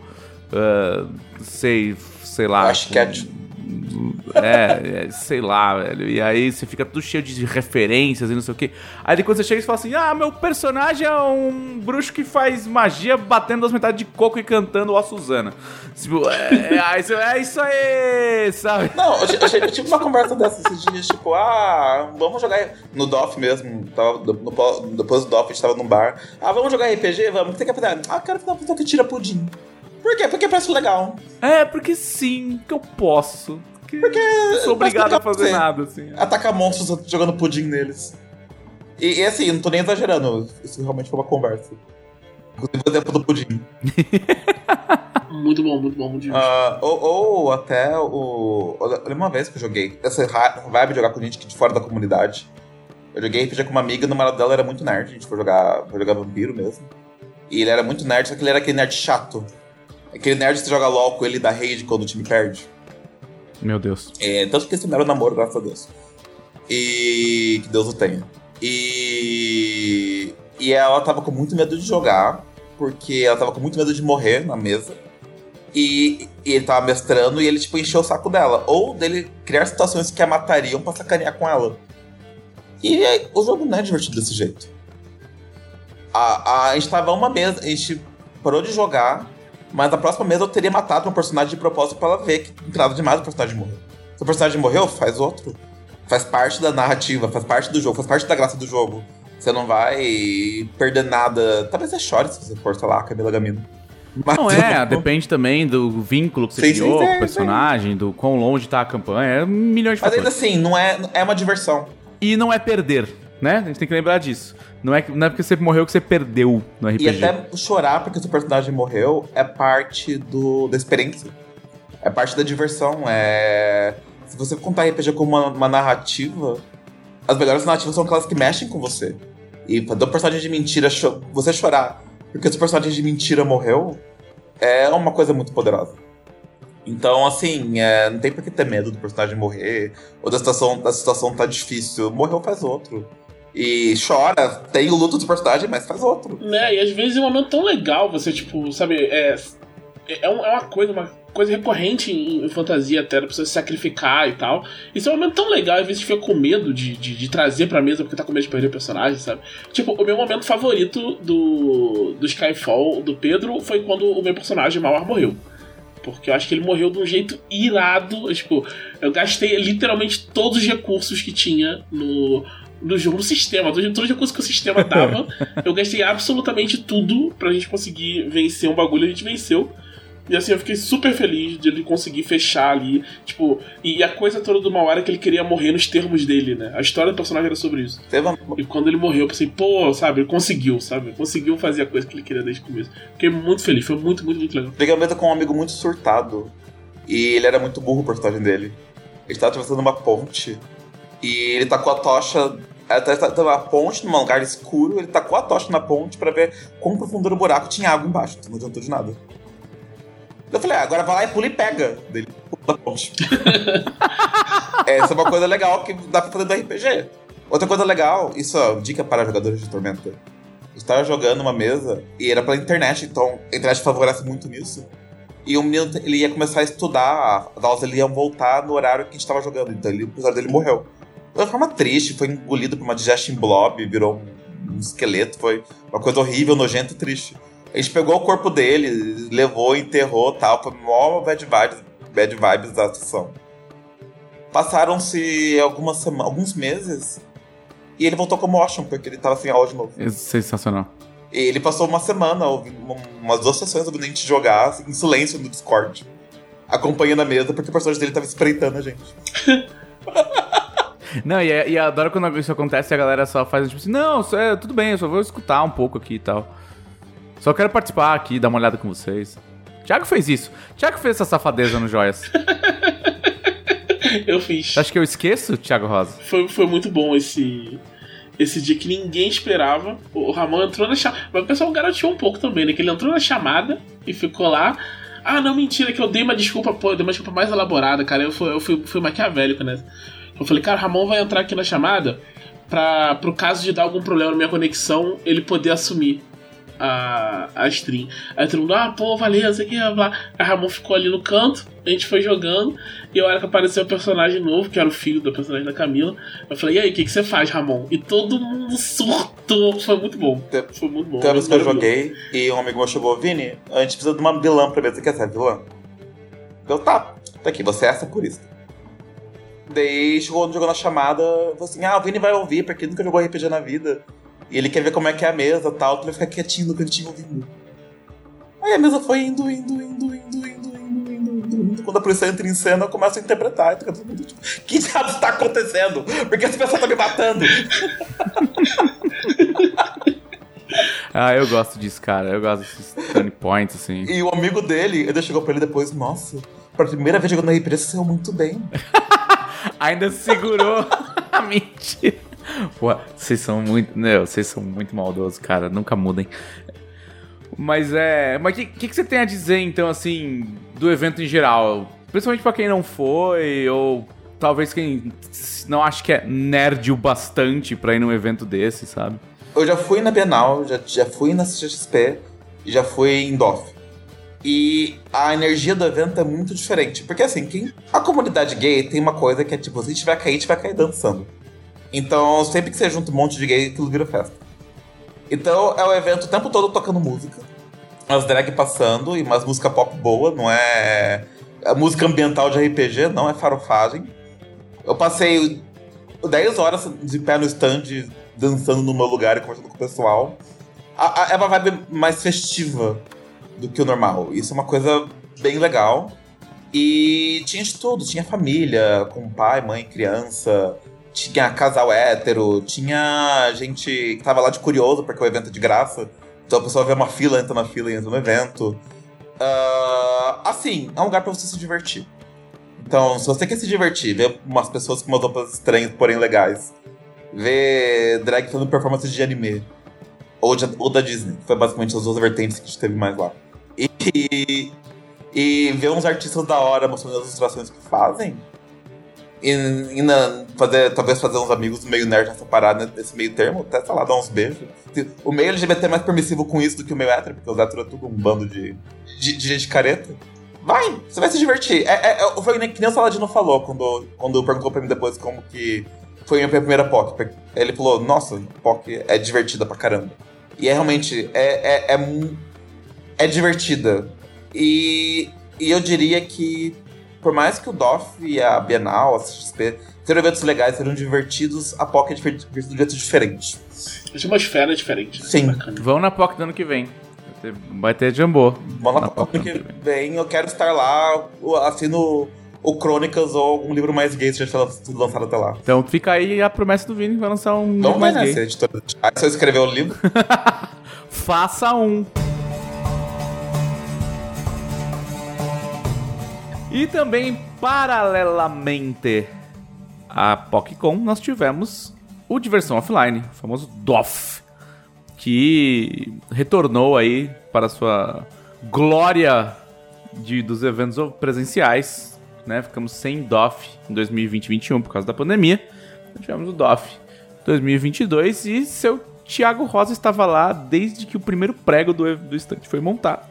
ah, sei, sei lá. Acho que é é, é, sei lá, velho. E aí você fica tudo cheio de referências e não sei o quê. Aí depois você chega e fala assim: Ah, meu personagem é um bruxo que faz magia batendo duas metades de coco e cantando o Suzana. Tipo, é, você, é isso aí, sabe? Não, eu, eu, eu tive uma conversa dessas esses dias, tipo, ah, vamos jogar no DOF mesmo. Tava, no, no- depois do DOF, a gente tava num bar. Ah, vamos jogar RPG? Vamos. O que fazer? Ah, quero fazer uma pessoa que tira pudim. Por quê? Porque parece legal. É, porque sim, que eu posso. Porque, Porque não sou obrigado a fazer nada, assim. Atacar monstros jogando pudim neles. E, e assim, não tô nem exagerando. Isso realmente foi uma conversa. Inclusive o exemplo do pudim. (laughs) Muito bom, muito bom, muito bom. Ah, ou, ou até o. Lembro uma vez que eu joguei. Essa vibe de jogar com gente que de fora da comunidade. Eu joguei RPG com uma amiga, no namorado dela era muito nerd. A gente foi jogar, foi jogar vampiro mesmo. E ele era muito nerd, só que ele era aquele nerd chato. Aquele nerd que você joga LOL com ele da rage quando o time perde. Meu Deus. É, tanto que era o namoro, graças a Deus. E. Que Deus o tenha. E. E ela tava com muito medo de jogar, porque ela tava com muito medo de morrer na mesa. E, e ele tava mestrando e ele, tipo, encheu o saco dela. Ou dele criar situações que a matariam pra sacanear com ela. E aí, o jogo não é divertido desse jeito. A, a, a gente tava uma mesa, a gente parou de jogar, mas na próxima mesa eu teria matado um personagem de propósito pra ela ver que não nada demais o personagem morreu. Se o personagem morreu, faz outro. Faz parte da narrativa, faz parte do jogo, faz parte da graça do jogo. Você não vai perder nada. Talvez você chore se você for, sei lá, Camila Gamino. Mas não (laughs) é, depende também do vínculo que você Sim, criou sim, com sim, o personagem, do quão longe tá a campanha, é milhões de Mas ainda fatores. assim, não é, é uma diversão. E não é perder, né? A gente tem que lembrar disso. Não é, não é porque você morreu que você perdeu no RPG. E até chorar porque seu personagem morreu é parte do, da experiência. É parte da diversão. É... Se você contar RPG como uma, uma narrativa, as melhores narrativas são aquelas que mexem com você. E fazer um personagem de mentira, cho- você chorar porque seu personagem de mentira morreu, é uma coisa muito poderosa. Então, assim, é, não tem por que ter medo do personagem morrer, ou da situação, da situação tá difícil. Morreu, faz outro. E chora, tem o luto do personagem, mas faz outro. Né? E às vezes é um momento tão legal, você, tipo, sabe, é, é, é uma coisa, uma coisa recorrente em, em fantasia até, da pessoa se sacrificar e tal. Isso é um momento tão legal, às vezes fica com medo de, de, de trazer pra mesa porque tá com medo de perder o personagem, sabe? Tipo, o meu momento favorito do, do Skyfall, do Pedro, foi quando o meu personagem Mauar morreu. Porque eu acho que ele morreu de um jeito irado. Tipo, eu gastei literalmente todos os recursos que tinha no, no jogo, no sistema. Todos todos os recursos que o sistema dava. (laughs) eu gastei absolutamente tudo pra gente conseguir vencer um bagulho e a gente venceu. E assim, eu fiquei super feliz de ele conseguir fechar ali. Tipo, e a coisa toda do Mauara é que ele queria morrer nos termos dele, né? A história do personagem era sobre isso. Teve uma, E quando ele morreu, eu pensei, pô, sabe, ele conseguiu, sabe? Conseguiu fazer a coisa que ele queria desde o começo. Fiquei muito feliz, foi muito, muito, muito legal. Peguei uma mesa com um amigo muito surtado. E ele era muito burro o personagem dele. Ele tava atravessando uma ponte. E ele tacou a tocha. Tava uma ponte num lugar escuro. Ele tacou a tocha na ponte pra ver quão profundo era o buraco. Tinha água embaixo. Não adiantou de nada. Eu falei, ah, agora vai lá e pula e pega. Dele pula ponte. (laughs) Essa é uma coisa legal que dá pra fazer do RPG. Outra coisa legal, isso ó, dica para jogadores de Tormenta. Estava jogando uma mesa e era pela internet, então a internet favorece muito nisso. E o menino ele ia começar a estudar, as aulas ele iam voltar no horário que a gente estava jogando, então ele, o episódio dele morreu. De uma forma triste, foi engolido por uma digestion blob, virou um, um esqueleto, foi uma coisa horrível, nojenta e triste. A gente pegou o corpo dele, levou, enterrou tal, foi mó bad vibes, bad vibes da situação. Passaram-se algumas semanas, alguns meses e ele voltou como Ocean, porque ele tava sem aula de novo. É Sensacional. E ele passou uma semana, ouvindo, um- umas duas sessões ouvindo a gente jogar assim, em silêncio no Discord. Acompanhando a mesa, porque o personagem dele tava espreitando a gente. (laughs) Não, e, é- e eu adoro quando isso acontece e a galera só faz tipo assim, não, é, tudo bem, eu só vou escutar um pouco aqui e tal. Só quero participar aqui, dar uma olhada com vocês. Thiago fez isso. Thiago fez essa safadeza no Joias. (laughs) Eu fiz. Acha que eu esqueço, Thiago Rosa? Foi, foi muito bom esse. Esse dia que ninguém esperava. O Ramon entrou na chamada. Mas o pessoal garoteou um pouco também, né? Que ele entrou na chamada e ficou lá. Ah, não, mentira, que eu dei uma desculpa, pô, eu dei uma desculpa mais elaborada, cara. Eu fui, eu fui, fui maquiavélico, né? Eu falei, cara, o Ramon vai entrar aqui na chamada pra, pro caso de dar algum problema na minha conexão, ele poder assumir a, a stream. Aí todo mundo, ah, pô, valeu, sei o que, blá. Aí Ramon ficou ali no canto, a gente foi jogando, e a hora que apareceu o personagem novo, que era o filho do personagem da Camila, eu falei, e aí, o que, que você faz, Ramon? E todo mundo surtou, foi muito bom. Foi muito bom. Tem uma vez que eu joguei e um amigo meu chegou, Vini, a gente precisa de uma vilã pra mesa. Você quer ser vilã? Eu, tá, tá aqui, você é essa purista. Daí chegou, jogou na chamada, falou assim: ah, o Vini vai ouvir, porque nunca jogou RPG na vida. E ele quer ver como é que é a mesa e tal, pra ele ficar quietinho no cantinho ouvindo. Aí a mesa foi indo, indo, indo, indo, indo, indo, indo, indo. Quando a polícia entra em cena, eu começo a interpretar. E fica todo mundo tipo: que diabo está acontecendo? Porque essa pessoa tá me matando. (laughs) Ah, eu gosto disso, cara. Eu gosto desses turning points, assim. E o amigo dele, ele chegou pra ele depois, nossa, pela primeira vez jogando RPG, você muito bem. (laughs) Ainda segurou (laughs) a mentira. Vocês são muito. Não, vocês são muito maldosos, cara. Nunca mudem. Mas é. Mas o que, que, que você tem a dizer, então, assim, do evento em geral? Principalmente pra quem não foi, ou talvez quem não acha que é nerd o bastante pra ir num evento desse, sabe? Eu já fui na Bienal, já, já fui na CXP, já fui em DOF. E a energia do evento é muito diferente. Porque assim, quem, a comunidade gay tem uma coisa que é tipo, se vai cair, vai cair dançando. Então, sempre que você junta um monte de gay, aquilo vira festa. Então, é o evento o tempo todo tocando música. As drag passando e umas música pop boa, não é a música ambiental de RPG, não é farofagem. Eu passei 10 horas de pé no stand, dançando no meu lugar e conversando com o pessoal. A, a, é uma vibe mais festiva do que o normal. Isso é uma coisa bem legal. E tinha de tudo, tinha família, com pai, mãe, criança, tinha casal hétero, tinha gente que tava lá de curioso, porque o evento é de graça. Então a pessoa vê uma fila, entra na fila e entra no evento. Uh, assim, é um lugar para você se divertir. Então, se você quer se divertir, ver umas pessoas com umas roupas estranhas, porém legais, ver drag fazendo performances de anime, ou, de, ou da Disney, foi basicamente as duas vertentes que a gente teve mais lá. E, e ver uns artistas da hora mostrando as ilustrações que fazem. E, e na, fazer, talvez fazer uns amigos meio nerd nessa parada, nesse meio termo, até, sei lá, dar uns beijos. O meio LGBT é mais permissivo com isso do que o meio hétero, porque os héteros é tudo um bando de, de, de gente careta. Vai, você vai se divertir. É, é, é, foi que nem o Saladino falou quando, quando perguntou pra mim depois como que foi a minha primeira POC. Ele falou, nossa, POC é divertida pra caramba. E é realmente, é, é, é, é divertida. E, e eu diria que, por mais que o DOF e a Bienal, a CXP, sejam eventos legais, sejam divertidos, a POC é divertida de um jeito diferente. A atmosfera é diferente. Né? Sim. Vão na POC do ano que vem. Vai ter Jambô. Vamos na POC do ano que vem. Eu quero estar lá, assino o Crônicas ou um livro mais gay se já for lançado até lá. Então fica aí a promessa do Vini, vai lançar um Não livro vai mais nessa, gay. editora. Ah, se eu escrever o livro. (laughs) Faça um. E também, paralelamente à PocCon, nós tivemos o Diversão Offline, o famoso DOF, que retornou aí para sua glória de, dos eventos presenciais. Né? Ficamos sem DOF em 2020-2021 por causa da pandemia. Tivemos o DOF 2022 e seu Thiago Rosa estava lá desde que o primeiro prego do, do estante foi montado,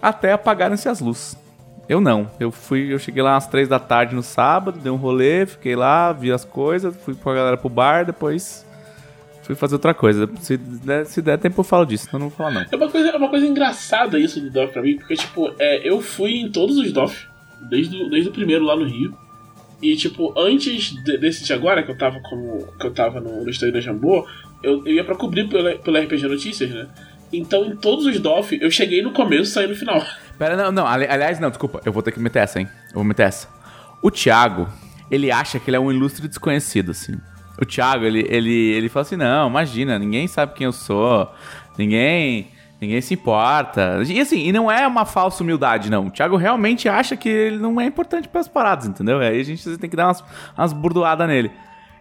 até apagarem-se as luzes. Eu não. Eu fui, eu cheguei lá às três da tarde no sábado, dei um rolê, fiquei lá, vi as coisas, fui com a galera pro bar, depois fui fazer outra coisa. Se der, se der tempo eu falo disso, senão não vou falar não. É uma coisa, é uma coisa engraçada isso do DOF pra mim, porque, tipo, é, eu fui em todos os DOF, desde, o- desde o primeiro lá no Rio. E, tipo, antes de- desse de agora, que eu tava como. que eu tava no, no estúdio da Jambô, eu, eu ia pra cobrir pela, pela RPG Notícias, né? Então, em todos os DOF, eu cheguei no começo e saí no final. (laughs) Pera, não, não, ali- aliás, não, desculpa, eu vou ter que meter essa, hein? Eu vou meter essa. O Thiago, ele acha que ele é um ilustre desconhecido, assim. O Thiago, ele, ele, ele fala assim: não, imagina, ninguém sabe quem eu sou, ninguém. Ninguém se importa. E assim, e não é uma falsa humildade, não. O Thiago realmente acha que ele não é importante para as paradas, entendeu? Aí a gente tem que dar umas, umas burdoadas nele.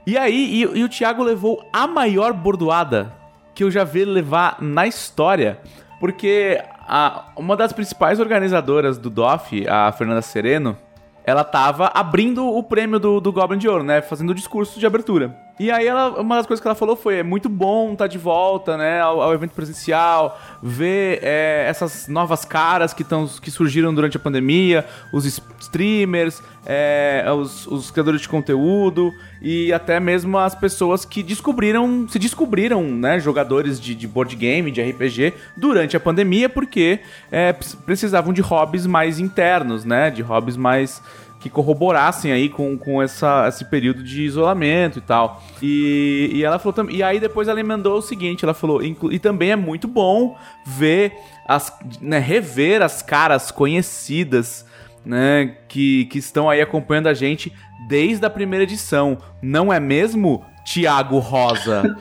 E aí, e, e o Thiago levou a maior bordoada que eu já vi ele levar na história. Porque a- uma das principais organizadoras do DOF, a Fernanda Sereno, ela tava abrindo o prêmio do, do Goblin de Ouro, né? Fazendo o discurso de abertura. E aí ela, uma das coisas que ela falou foi: é muito bom estar de volta, né? Ao, ao evento presencial, ver é, essas novas caras que, tão, que surgiram durante a pandemia, os streamers, é, os, os criadores de conteúdo e até mesmo as pessoas que descobriram, se descobriram, né? Jogadores de, de board game, de RPG, durante a pandemia, porque é, precisavam de hobbies mais internos, né? De hobbies mais que corroborassem aí com, com essa, esse período de isolamento e tal. E, e ela falou também. E aí depois ela emendou o seguinte: ela falou, "Inclu- e também é muito bom ver as. Né, rever as caras conhecidas. Né, que, que estão aí acompanhando a gente desde a primeira edição. Não é mesmo, Tiago Rosa? (laughs)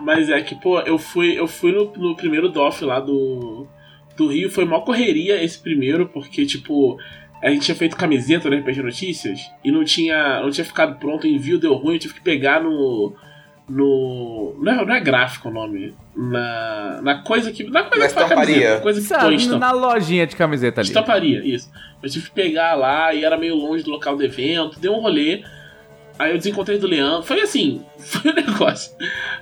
Mas é que, pô, eu fui, eu fui no, no primeiro DOF lá do, do Rio, foi mó correria esse primeiro, porque, tipo, a gente tinha feito camiseta no RPG Notícias e não tinha, não tinha ficado pronto, o envio deu ruim, eu tive que pegar no. No. Não é, não é gráfico o nome. Na. Na coisa que. Na coisa Na que faz camiseta. Coisa que põe Sabe, estampa. na lojinha de camiseta ali. Estamparia, isso. Eu tive que pegar lá e era meio longe do local do evento, deu um rolê. Aí eu desencontrei do Leandro. Foi assim, (laughs) foi um negócio.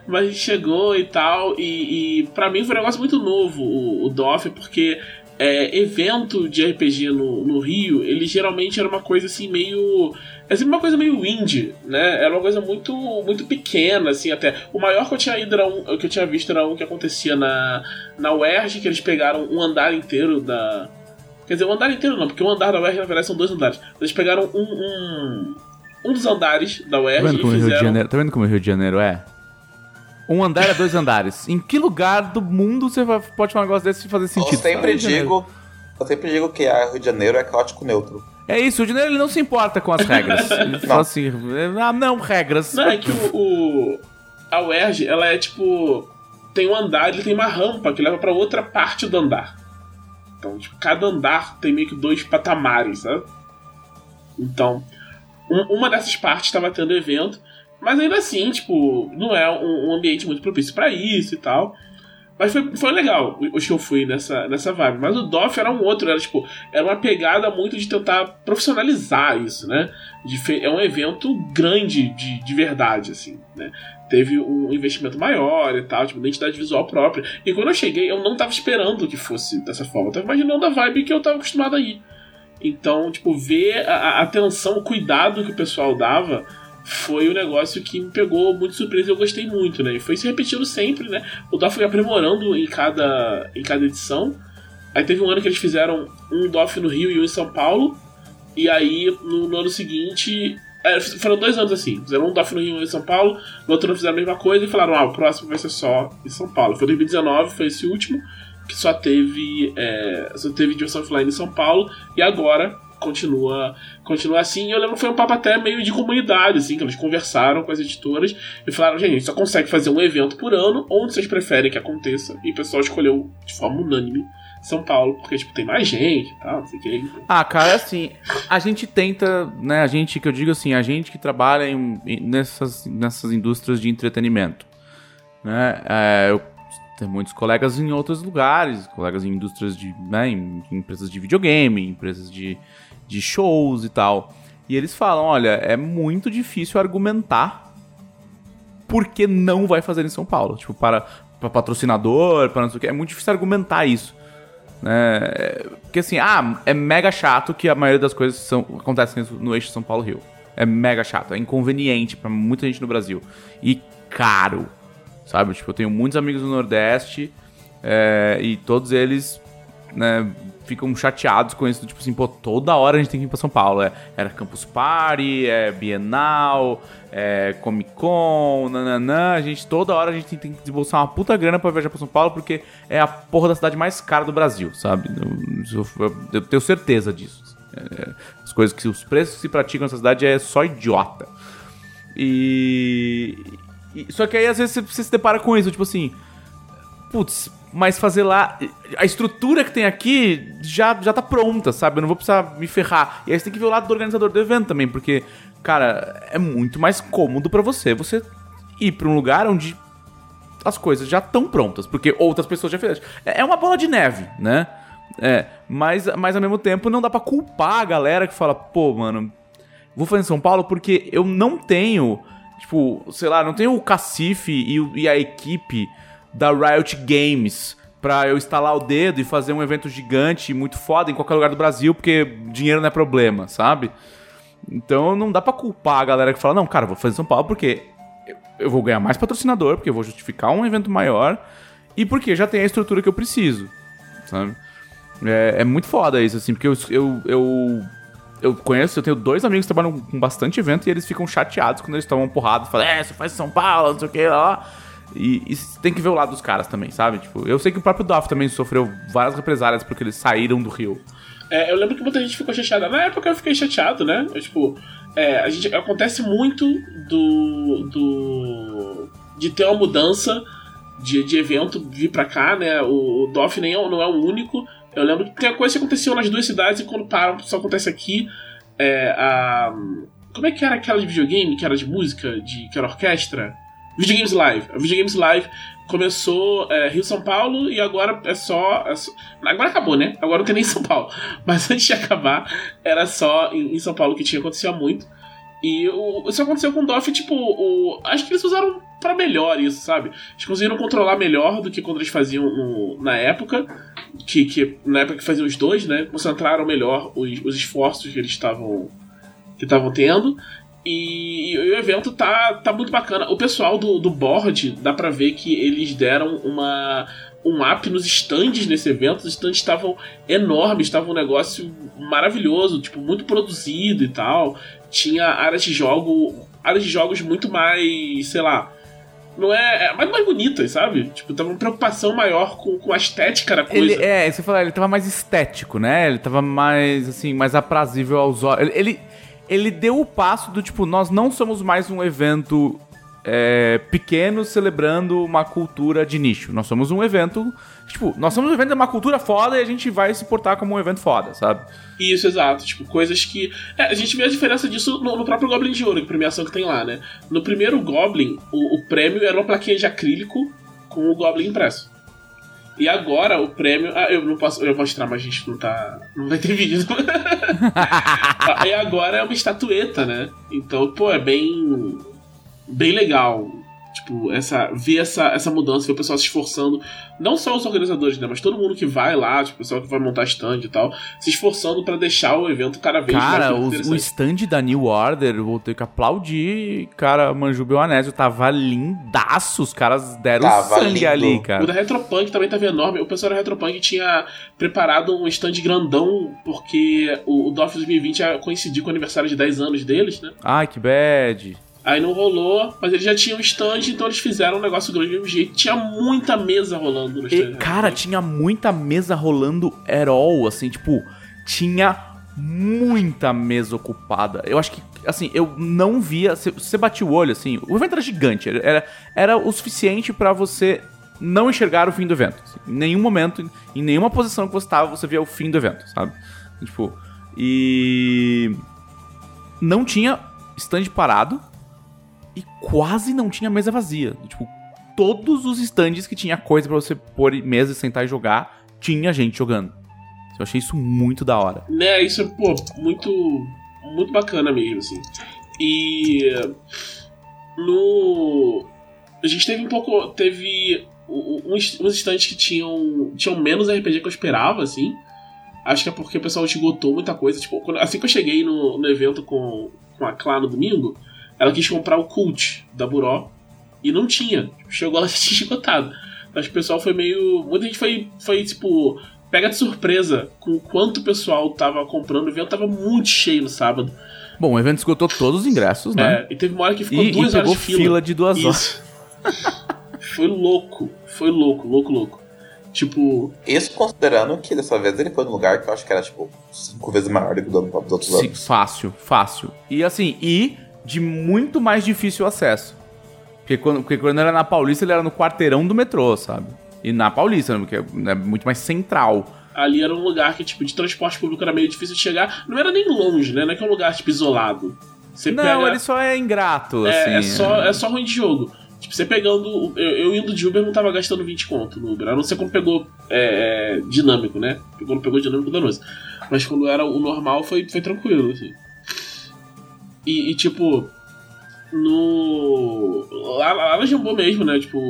Mas a gente chegou e tal. E, e para mim foi um negócio muito novo, o, o DOF, porque é, evento de RPG no, no Rio, ele geralmente era uma coisa assim meio. É sempre uma coisa meio indie, né? Era uma coisa muito muito pequena, assim, até. O maior que eu tinha ido era um, que eu tinha visto era um que acontecia na, na UERJ, que eles pegaram um andar inteiro da. Quer dizer, um andar inteiro não, porque um andar da UERJ na verdade são dois andares. Eles pegaram um, um, um dos andares da UERJ Tá vendo, e como o Rio de fizeram. Janeiro, tá vendo como o Rio de Janeiro é? Um andar é dois andares. Em que lugar do mundo você pode falar um negócio desse e fazer Eu sentido? sempre de Janeiro. digo. Eu sempre digo que a Rio de Janeiro é caótico neutro. É isso, o Rio de Janeiro ele não se importa com as regras. (laughs) Ele fala assim, ah, não, regras. Não, é que o, o- a UERJ, ela é tipo. Tem um andar, ele tem uma rampa que leva pra outra parte do andar. Então, tipo, cada andar tem meio que dois patamares, sabe? Então, um- uma dessas partes estava tendo evento, mas ainda assim, tipo, não é um, um ambiente muito propício pra isso e tal. Mas foi, foi legal os que eu fui nessa, nessa vibe. Mas o DOF era um outro, era tipo, era uma pegada muito de tentar profissionalizar isso, né? De é um evento grande de, de verdade, assim, né? Teve um investimento maior e tal, tipo, identidade visual própria. E quando eu cheguei, eu não tava esperando que fosse dessa forma. Eu tava imaginando a vibe que eu tava acostumado a ir. Então, tipo, ver a, atenção, o cuidado que o pessoal dava foi um negócio que me pegou muito surpresa e eu gostei muito, né? E foi se repetindo sempre, né? O DOF foi aprimorando em cada, em cada edição. Aí teve um ano que eles fizeram um DOF no Rio e um em São Paulo. E aí, no, no ano seguinte. é, foram dois anos assim. Fizeram um DOF no Rio e um em São Paulo. No outro ano fizeram a mesma coisa e falaram: ah, o próximo vai ser só em São Paulo. Foi 2019, foi esse último, que só teve. É, só teve diversão offline em São Paulo. E agora continua continua assim. Eu lembro que foi um papo até meio de comunidade, assim, que eles conversaram com as editoras e falaram: gente, só consegue fazer um evento por ano, onde vocês preferem que aconteça. E o pessoal escolheu de forma unânime São Paulo, porque tipo, tem mais gente e tal, não sei o que. Ah, cara, assim, a gente tenta, né, a gente, que eu digo assim, a gente que trabalha em- nessas, nessas indústrias de entretenimento, né, é, eu tenho muitos colegas em outros lugares, colegas em indústrias de, né, em, em empresas de videogame, empresas de, de shows e tal, e eles falam, olha, é muito difícil argumentar porque não vai fazer em São Paulo, tipo, para, para patrocinador, para não sei o que, é muito difícil argumentar isso. Né? Porque assim, ah, é mega chato que a maioria das coisas são, acontecem no eixo São Paulo-Rio. É mega chato, é inconveniente pra muita gente no Brasil. E caro, sabe? Tipo, eu tenho muitos amigos no Nordeste é, e todos eles né, ficam chateados com isso. Tipo assim, pô, toda hora a gente tem que ir pra São Paulo. É, era Campus Party, é Bienal, é Comic Con, nananã. A gente, toda hora a gente tem, que desembolsar uma puta grana pra viajar pra São Paulo porque é a porra da cidade mais cara do Brasil, sabe? Eu, eu- eu tenho certeza disso. É, as coisas que os preços que se praticam nessa cidade é só idiota. E, e- Só que aí às vezes você, se depara com isso, tipo assim. Putz, mas fazer lá. A estrutura que tem aqui já, já tá pronta, sabe? Eu não vou precisar me ferrar. E aí você tem que ver o lado do organizador do evento também, porque, cara, é muito mais cômodo pra você você ir pra um lugar onde as coisas já estão prontas, porque outras pessoas já fizeram. É é uma bola de neve, né? É, mas, mas ao mesmo tempo não dá pra culpar a galera que fala, pô, mano, vou fazer em São Paulo porque eu não tenho, tipo, sei lá, não tenho o cacife e, e a equipe da Riot Games pra eu instalar o dedo e fazer um evento gigante, muito foda em qualquer lugar do Brasil, porque dinheiro não é problema, sabe? Então não dá pra culpar a galera que fala, não, cara, vou fazer em São Paulo porque eu- eu vou ganhar mais patrocinador, porque eu vou justificar um evento maior e porque já tem a estrutura que eu preciso, sabe? É, é muito foda isso, assim, porque eu, eu, eu, eu conheço, eu tenho dois amigos que trabalham com bastante evento e eles ficam chateados quando eles tomam porrada falam, é, você faz São Paulo, não sei o que, lá. E, e tem que ver o lado dos caras também, sabe? Tipo, eu sei que o próprio Doff também sofreu várias represálias porque eles saíram do Rio. É, eu lembro que muita gente ficou chateada. Na época eu fiquei chateado, né? Eu, tipo, é, a gente, acontece muito do, do. de ter uma mudança de, de evento vir pra cá, né? O, o DOF nem é, não é o único. Eu lembro que tem coisa que aconteceu nas duas cidades e quando param, só acontece aqui. É, a, como é que era aquela de videogame, que era de música, de, que era orquestra? Videogames Live. A Videogames Live começou é, Rio São Paulo e agora é só, é só- Agora acabou, né? Agora não tem nem São Paulo. (laughs) Mas antes de acabar, era só em, em São Paulo que tinha acontecido muito. E o, isso aconteceu com o Doff, tipo, o, acho que eles usaram pra melhor isso, sabe? Eles conseguiram controlar melhor do que quando eles faziam no- na época. Que, que na época que faziam os dois, né, concentraram melhor os, os esforços que eles estavam que estavam tendo. E, e, o evento tá, tá muito bacana. O pessoal do, do board, dá pra ver que eles deram uma, um up nos stands nesse evento. Os stands estavam enormes, estava um negócio maravilhoso, tipo, muito produzido e tal. Tinha áreas de jogo, áreas de jogos muito mais, sei lá, não é, é mais, mais bonitas, sabe? Tipo, tava uma preocupação maior com, com a estética da coisa. Ele, é, você falou, ele tava mais estético, né? Ele tava mais, assim, mais aprazível aos olhos. Ele, ele, ele deu o passo do tipo, nós não somos mais um evento é, pequeno celebrando uma cultura de nicho. Nós somos um evento. Tipo, nós somos um evento de uma cultura foda e a gente vai se portar como um evento foda, sabe? Isso, exato. Tipo, coisas que. É, a gente vê a diferença disso no, no, próprio Goblin de Ouro, que premiação que tem lá, né? No primeiro Goblin, o, o prêmio era uma plaquinha de acrílico com o Goblin impresso. E agora o prêmio. Ah, eu não posso. Eu vou mostrar, mas a gente não tá. Não vai ter vídeo. (laughs) e agora é uma estatueta, né? Então, pô, é bem bem legal. Tipo, essa, ver essa, essa mudança, ver o pessoal se esforçando, não só os organizadores, né, mas todo mundo que vai lá, tipo, o pessoal que vai montar stand e tal, se esforçando para deixar o evento cada vez cara, mais Cara, o stand da New Order, vou ter que aplaudir, cara, Manjube Anésio tava lindaço, os caras deram tava sangue lindo. ali, cara. O da Retropunk também tava enorme, o pessoal da Retropunk tinha preparado um stand grandão, porque o, o DOF 2020 ia coincidir com o aniversário de 10 anos deles, né? Ai, que bad. Aí não rolou, mas eles já tinham um stand, então eles fizeram um negócio grande do mesmo jeito. Tinha muita mesa rolando no stand. E, cara, tinha muita mesa rolando at all, assim, tipo, tinha muita mesa ocupada. Eu acho que, assim, eu não via. Você batia o olho, assim, o evento era gigante, era, era o suficiente para você não enxergar o fim do evento. Assim, em nenhum momento, em nenhuma posição que você estava, você via o fim do evento, sabe? Tipo, e. Não tinha stand parado e quase não tinha mesa vazia. Tipo, todos os stands que tinha coisa para você pôr mesa e sentar e jogar, tinha gente jogando. Eu achei isso muito da hora. Né, isso é, pô, muito, muito bacana mesmo, assim. E no... A gente teve um pouco... Teve uns, uns stands que tinham, tinham menos RPG que eu esperava, assim. Acho que é porque o pessoal esgotou muita coisa. Tipo, quando, assim que eu cheguei no, no evento com, com a Clá no domingo, ela quis comprar o Cult da Buró e não tinha. Chegou lá (laughs) e tinha esgotado. Acho que o pessoal foi meio. Muita gente foi, foi tipo, pega de surpresa com o quanto o pessoal tava comprando. O evento tava muito cheio no sábado. Bom, o evento esgotou todos os ingressos, né? É, e teve uma hora que ficou e, duas e horas de fila. fila de duas horas. (laughs) foi louco, foi louco, louco, louco. Tipo. Isso considerando que dessa vez ele foi num lugar que eu acho que era, tipo, cinco vezes maior do que o dos outros Sim, anos. Fácil, fácil. E assim, e de muito mais difícil acesso. Porque quando, porque quando era na Paulista, ele era no quarteirão do metrô, sabe? E na Paulista, né, porque é muito mais central. Ali era um lugar que, tipo, de transporte público era meio difícil de chegar. Não era nem longe, né? Não é que é um lugar, tipo, isolado. Você não, pega... ele só é ingrato, é, assim. É só, é só ruim de jogo. Tipo, você pegando. Eu, eu, indo de Uber não tava gastando 20 conto no Uber. A não ser quando pegou é, é, dinâmico, né? Quando pegou dinâmico danoso. Mas quando era o normal foi, foi tranquilo, assim. E, e tipo, no. Lá, lá na Jambô mesmo, né? Tipo,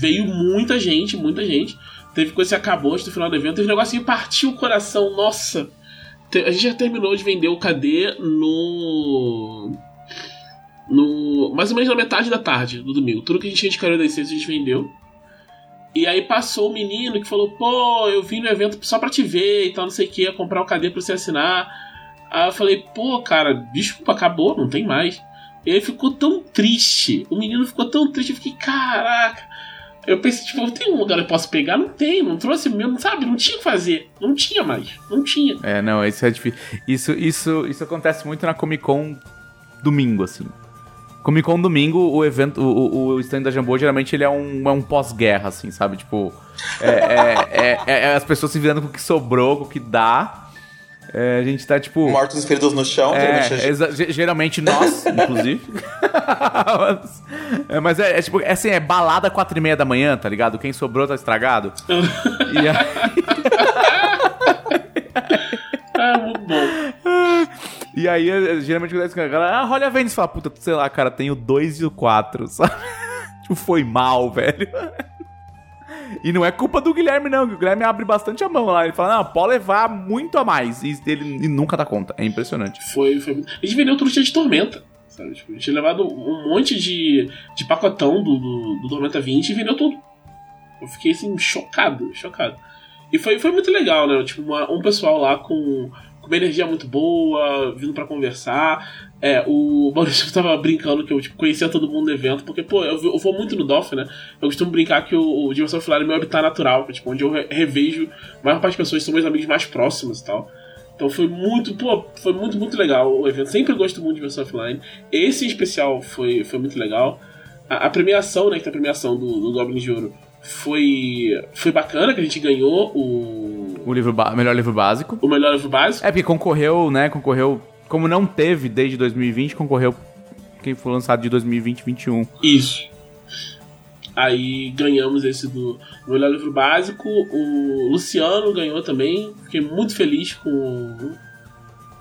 veio muita gente, muita gente. Teve coisa que acabou antes do final do evento. Teve um negócio que partiu o coração. Nossa! A gente já terminou de vender o KD no. No. Mais ou menos na metade da tarde do domingo. Tudo que a gente tinha de Cario das a gente vendeu. E aí passou o menino que falou: pô, eu vim no evento só pra te ver e tal, não sei o que, comprar o KD pra você assinar. Aí eu falei, pô, cara, desculpa, acabou, não tem mais. E aí ficou tão triste. O menino ficou tão triste. Eu fiquei, caraca. Eu pensei, tipo, tem um lugar que eu posso pegar? Não tem, não trouxe o meu, não sabe? Não tinha o que fazer. Não tinha mais. Não tinha. É, não, isso é difícil. Isso, isso, isso acontece muito na Comic Con domingo, assim. Comic Con domingo, o evento, o, o stand da Jambô, geralmente ele é um, é um pós-guerra, assim, sabe? Tipo, é, é, é, é, as pessoas se virando com o que sobrou, com o que dá. É, a gente tá tipo. Mortos e feridos no chão, é, geralmente nós, (laughs) inclusive. mas, (laughs) é, mas é, é, tipo, é assim, é balada quatro e meia da manhã, tá ligado? Quem sobrou tá estragado. (laughs) e aí. é muito bom. E aí, é, geralmente, acontece com a galera, ah, olha a Vênus fala, puta, sei lá, cara, tem o 2 e o 4, sabe? tipo, foi mal, velho. E não é culpa do Guilherme, não. O Guilherme abre bastante a mão lá. Ele fala, não, pode levar muito a mais. E ele e nunca dá conta. É impressionante. Foi, foi. A gente vendeu cheio de tormenta. Sabe? Tipo, a gente tinha levado um monte de, de pacotão do, do, do Tormenta 20 e vendeu tudo. Eu fiquei assim, chocado, chocado. E foi, foi muito legal, né? Tipo, uma- um pessoal lá com, com uma energia muito boa, vindo pra conversar. É, o Maurício (laughs) tava brincando que eu tipo, conhecia todo mundo no evento, porque, pô, eu, eu vou muito no DOF, né? Eu costumo brincar que o, o Offline é meu habitat natural, tipo, onde eu re- revejo a maior parte das pessoas são meus amigos mais próximos e tal. Então foi muito, pô, foi muito, muito legal o evento. Sempre gosto muito de Dimensão Offline. Esse em especial foi, foi muito legal. A, a premiação, né, que tem a premiação do, do Goblin de Ouro, foi, foi bacana, que a gente ganhou o, O livro melhor livro básico. o melhor livro básico. É porque concorreu, né? Concorreu. Como não teve desde 2020, concorreu quem foi lançado de 2020 2021. Isso. Aí ganhamos esse do do melhor livro básico. O Luciano ganhou também. Fiquei muito feliz com,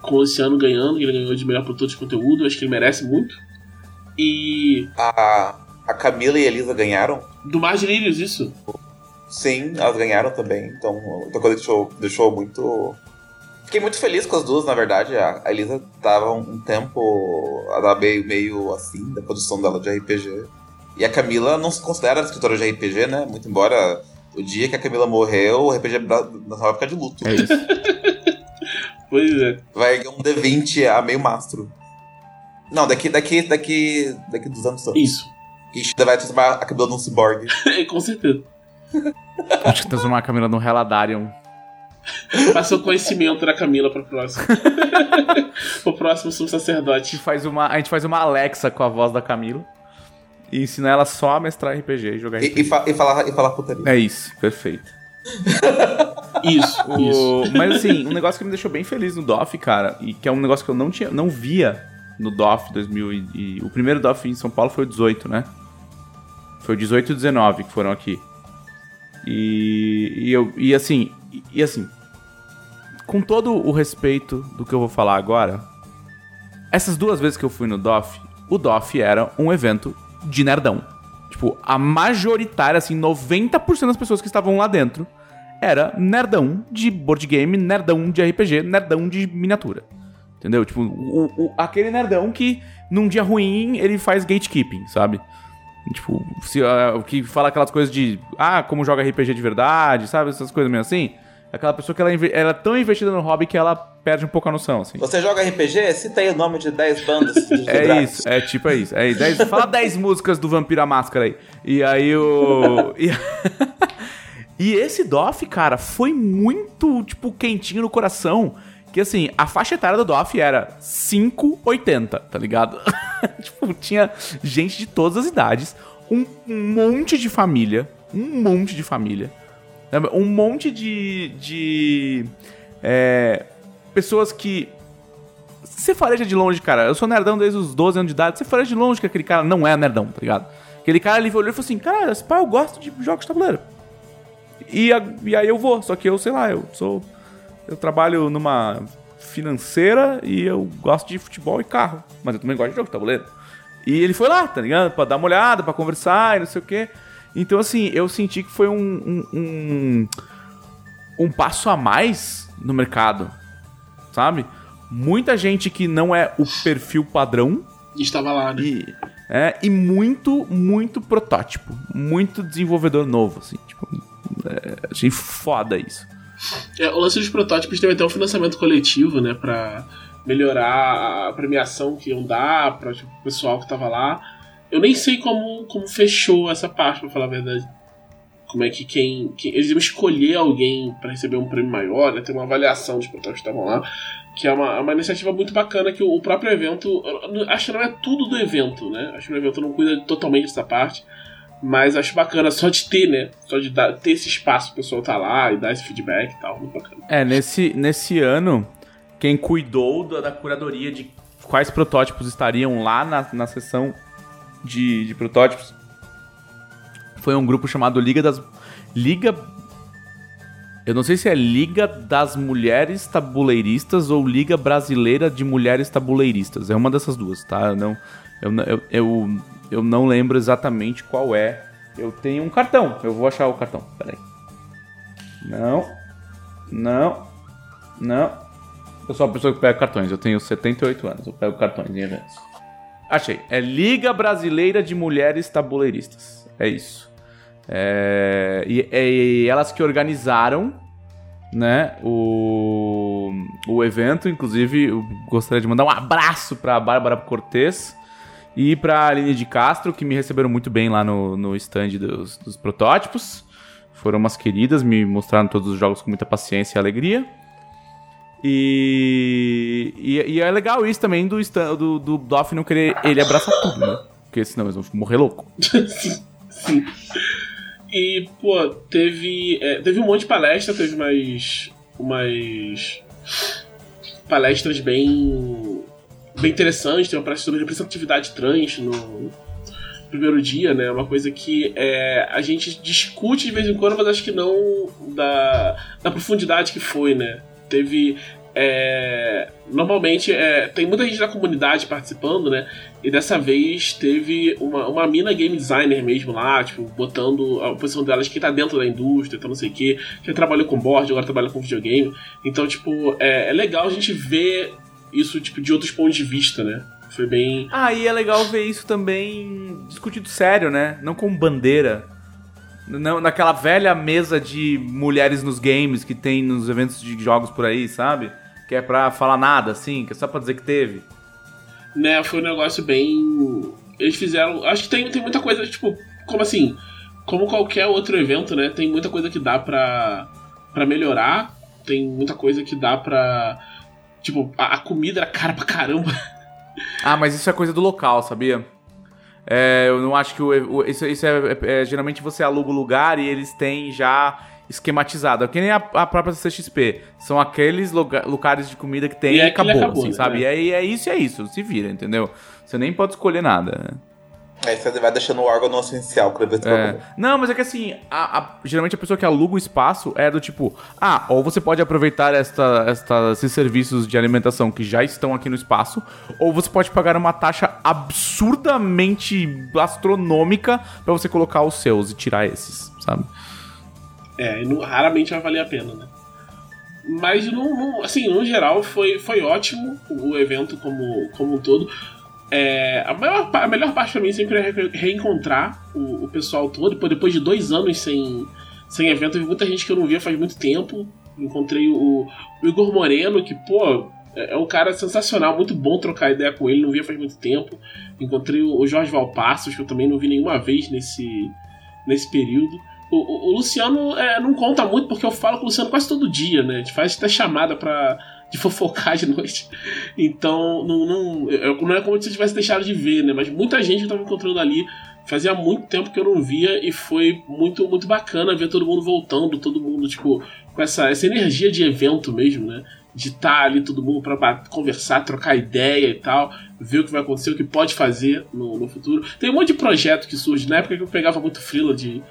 com o Luciano ganhando. Ele ganhou de melhor produtor de conteúdo. Acho que ele merece muito. E A, a Camila e a Elisa ganharam? do Mar de Lírios, isso. Sim, elas ganharam também. Então, outra coisa que deixou, deixou muito. Fiquei muito feliz com as duas, na verdade. A Elisa tava um tempo. Ela meio, meio assim, da produção dela de RPG. E a Camila não se considera escritora de RPG, né? Muito embora o dia que a Camila morreu, o RPG bra- nacional vai ficar de luto. É isso. (laughs) Pois é. Vai ganhar um D20 a meio mastro. Não, daqui, daqui, daqui, daqui dos anos anos. Isso. Que ainda vai transformar a Camila num cyborg. (laughs) com certeza. (laughs) Acho que transformar a Camila num Reladarium. Passou conhecimento da Camila pro próximo. (laughs) o próximo sumo A gente faz uma, a gente faz uma Alexa com a voz da Camila e ensina ela só a mestrar RPG e jogar E, RPG. e, fa- e falar, e falar putaria. É isso, perfeito. Isso, (laughs) isso. O- mas assim, um negócio que me deixou bem feliz no DOF, cara, e que é um negócio que eu não tinha, não via no DOF 2000 e, e- o primeiro DOF em São Paulo foi o 18, né? Foi o 18 e o 19 que foram aqui. E, e eu e assim, e, e assim, com todo o respeito do que eu vou falar agora, essas duas vezes que eu fui no DOF, o DOF era um evento de nerdão. Tipo, a majoritária, assim, 90% das pessoas que estavam lá dentro era nerdão de board game, nerdão de RPG, nerdão de miniatura. Entendeu? Tipo, o, o- aquele nerdão que num dia ruim ele faz gatekeeping, sabe? Tipo, se, o que fala aquelas coisas de ah, como joga RPG de verdade, sabe? Essas coisas meio assim. Aquela pessoa que ela, ela é tão investida no hobby que ela perde um pouco a noção, assim. Você joga RPG? Cita aí o nome de 10 bandas de (laughs) É isso, é tipo é isso. É, dez, fala 10 músicas do Vampiro à Máscara aí. E aí o. E, (laughs) e esse DOF, cara, foi muito, tipo, quentinho no coração. Que assim, a faixa etária do DOF era 5,80, tá ligado? (laughs) tipo, tinha gente de todas as idades, um monte de família, um monte de família. Um monte de. de é, pessoas que você fareja de longe, cara. Eu sou nerdão desde os 12 anos de idade. Você fareja de longe que aquele cara não é nerdão, tá ligado? Aquele cara ali olhou e falou assim: Cara, esse pai, eu gosto de jogos de tabuleiro. E, e aí eu vou, só que eu, sei lá, eu sou. Eu trabalho numa financeira e eu gosto de futebol e carro. Mas eu também gosto de jogo de tabuleiro. E ele foi lá, tá ligado? Pra dar uma olhada, pra conversar e não sei o quê. Então, assim, eu senti que foi um, um, um, um passo a mais no mercado, sabe? Muita gente que não é o perfil padrão E estava lá, né? e, é, e muito, muito protótipo. Muito desenvolvedor novo, assim. Tipo, é, achei foda isso. É, o lance dos protótipos teve até um financiamento coletivo, né? Pra melhorar a premiação que iam dar para tipo, o pessoal que tava lá. Eu nem sei como, como fechou essa parte, pra falar a verdade. Como é que quem. quem eles iam escolher alguém para receber um prêmio maior, né? Ter uma avaliação dos protótipos que estavam lá. Que é uma, uma iniciativa muito bacana que o, o próprio evento. Acho que não é tudo do evento, né? Acho que o evento não cuida totalmente dessa parte. Mas acho bacana só de ter, né? Só de dar, ter esse espaço, o pessoal tá lá e dar esse feedback e tal. Muito bacana. É, nesse, nesse ano, quem cuidou da, da curadoria de quais protótipos estariam lá na, na sessão de, de protótipos foi um grupo chamado Liga das. Liga. Eu não sei se é Liga das Mulheres Tabuleiristas ou Liga Brasileira de Mulheres Tabuleiristas. É uma dessas duas, tá? Eu não, eu, eu, eu, eu não lembro exatamente qual é Eu tenho um cartão. Eu vou achar o cartão. Peraí. Não. Não. Não. Eu sou uma pessoa que pega cartões. Eu tenho 78 anos. Eu pego cartões em eventos. Achei. É Liga Brasileira de Mulheres Tabuleiristas. É isso. É, e, e elas que organizaram né, o, o evento. Inclusive, eu gostaria de mandar um abraço para Bárbara Cortez e para Aline de Castro, que me receberam muito bem lá no, no stand dos, dos protótipos. Foram umas queridas, me mostraram todos os jogos com muita paciência e alegria. E, e, e, é legal isso também do, do, do Doff não querer ele abraçar tudo, né? Porque senão eles vão morrer louco. (laughs) Sim. E, pô, teve. É, teve um monte de palestra, teve mais. umas. palestras bem. Bem interessantes. Tem uma palestra sobre representatividade trans no primeiro dia, né? Uma coisa que é, a gente discute de vez em quando, mas acho que não da, da profundidade que foi, né? Teve é, normalmente é, tem muita gente da comunidade participando, né? E dessa vez teve uma, uma mina game designer mesmo lá, tipo, botando a posição delas que tá dentro da indústria, então não sei o que, já trabalhou com board, agora trabalha com videogame. Então, tipo, é, é legal a gente ver isso tipo, de outros pontos de vista, né? Foi bem. Ah, e é legal ver isso também discutido sério, né? Não como bandeira. Não, naquela velha mesa de mulheres nos games que tem nos eventos de jogos por aí, sabe? que é pra falar nada, assim, que é só pra dizer que teve. Né, foi um negócio bem. Eles fizeram. Acho que tem, tem muita coisa, tipo, como assim? Como qualquer outro evento, né? Tem muita coisa que dá pra, pra melhorar. Tem muita coisa que dá pra. Tipo, a, a comida era cara pra caramba. (laughs) Ah, mas isso é coisa do local, sabia? É, eu não acho que o, o isso, isso é, é, é, Geralmente você aluga o lugar e eles têm já esquematizado. É que nem a, a própria CXP. São aqueles lugares de comida que tem e, e acabou, acabou, assim, né? sabe? E aí é isso e é isso. Se vira, entendeu? Você nem pode escolher nada. Aí você vai deixando o órgão no essencial pra ver se é. Não, mas é que assim, a, a, geralmente a pessoa que aluga o espaço é do tipo, ah, ou você pode aproveitar esta, esta, esses serviços de alimentação que já estão aqui no espaço, ou você pode pagar uma taxa absurdamente astronômica para você colocar os seus e tirar esses, sabe? É, e raramente vai valer a pena, né? Mas, no, no, assim, no geral, foi, foi ótimo o evento como, como um todo. É, a, maior, a melhor parte para mim sempre é reencontrar o, o pessoal todo. Depois, de dois anos sem, sem evento, vi muita gente que eu não via faz muito tempo. Encontrei o, o Igor Moreno, que, pô, é, é um cara sensacional, muito bom trocar ideia com ele, não via faz muito tempo. Encontrei o Jorge Valpassos, que eu também não vi nenhuma vez nesse, nesse período. O, o, Luciano é, não conta muito porque eu falo com o Luciano quase todo dia, né? A gente faz até chamada pra, de fofocar de noite. Então, não, não, não é como se eu tivesse deixado de ver, né? Mas muita gente eu tava encontrando ali. Fazia muito tempo que eu não via e foi muito, muito bacana ver todo mundo voltando, todo mundo, tipo, com essa, essa energia de evento mesmo, né? De estar tá ali todo mundo para conversar, trocar ideia e tal, ver o que vai acontecer, o que pode fazer no, no futuro. Tem um monte de projeto que surge. Na época que eu pegava muito frila de,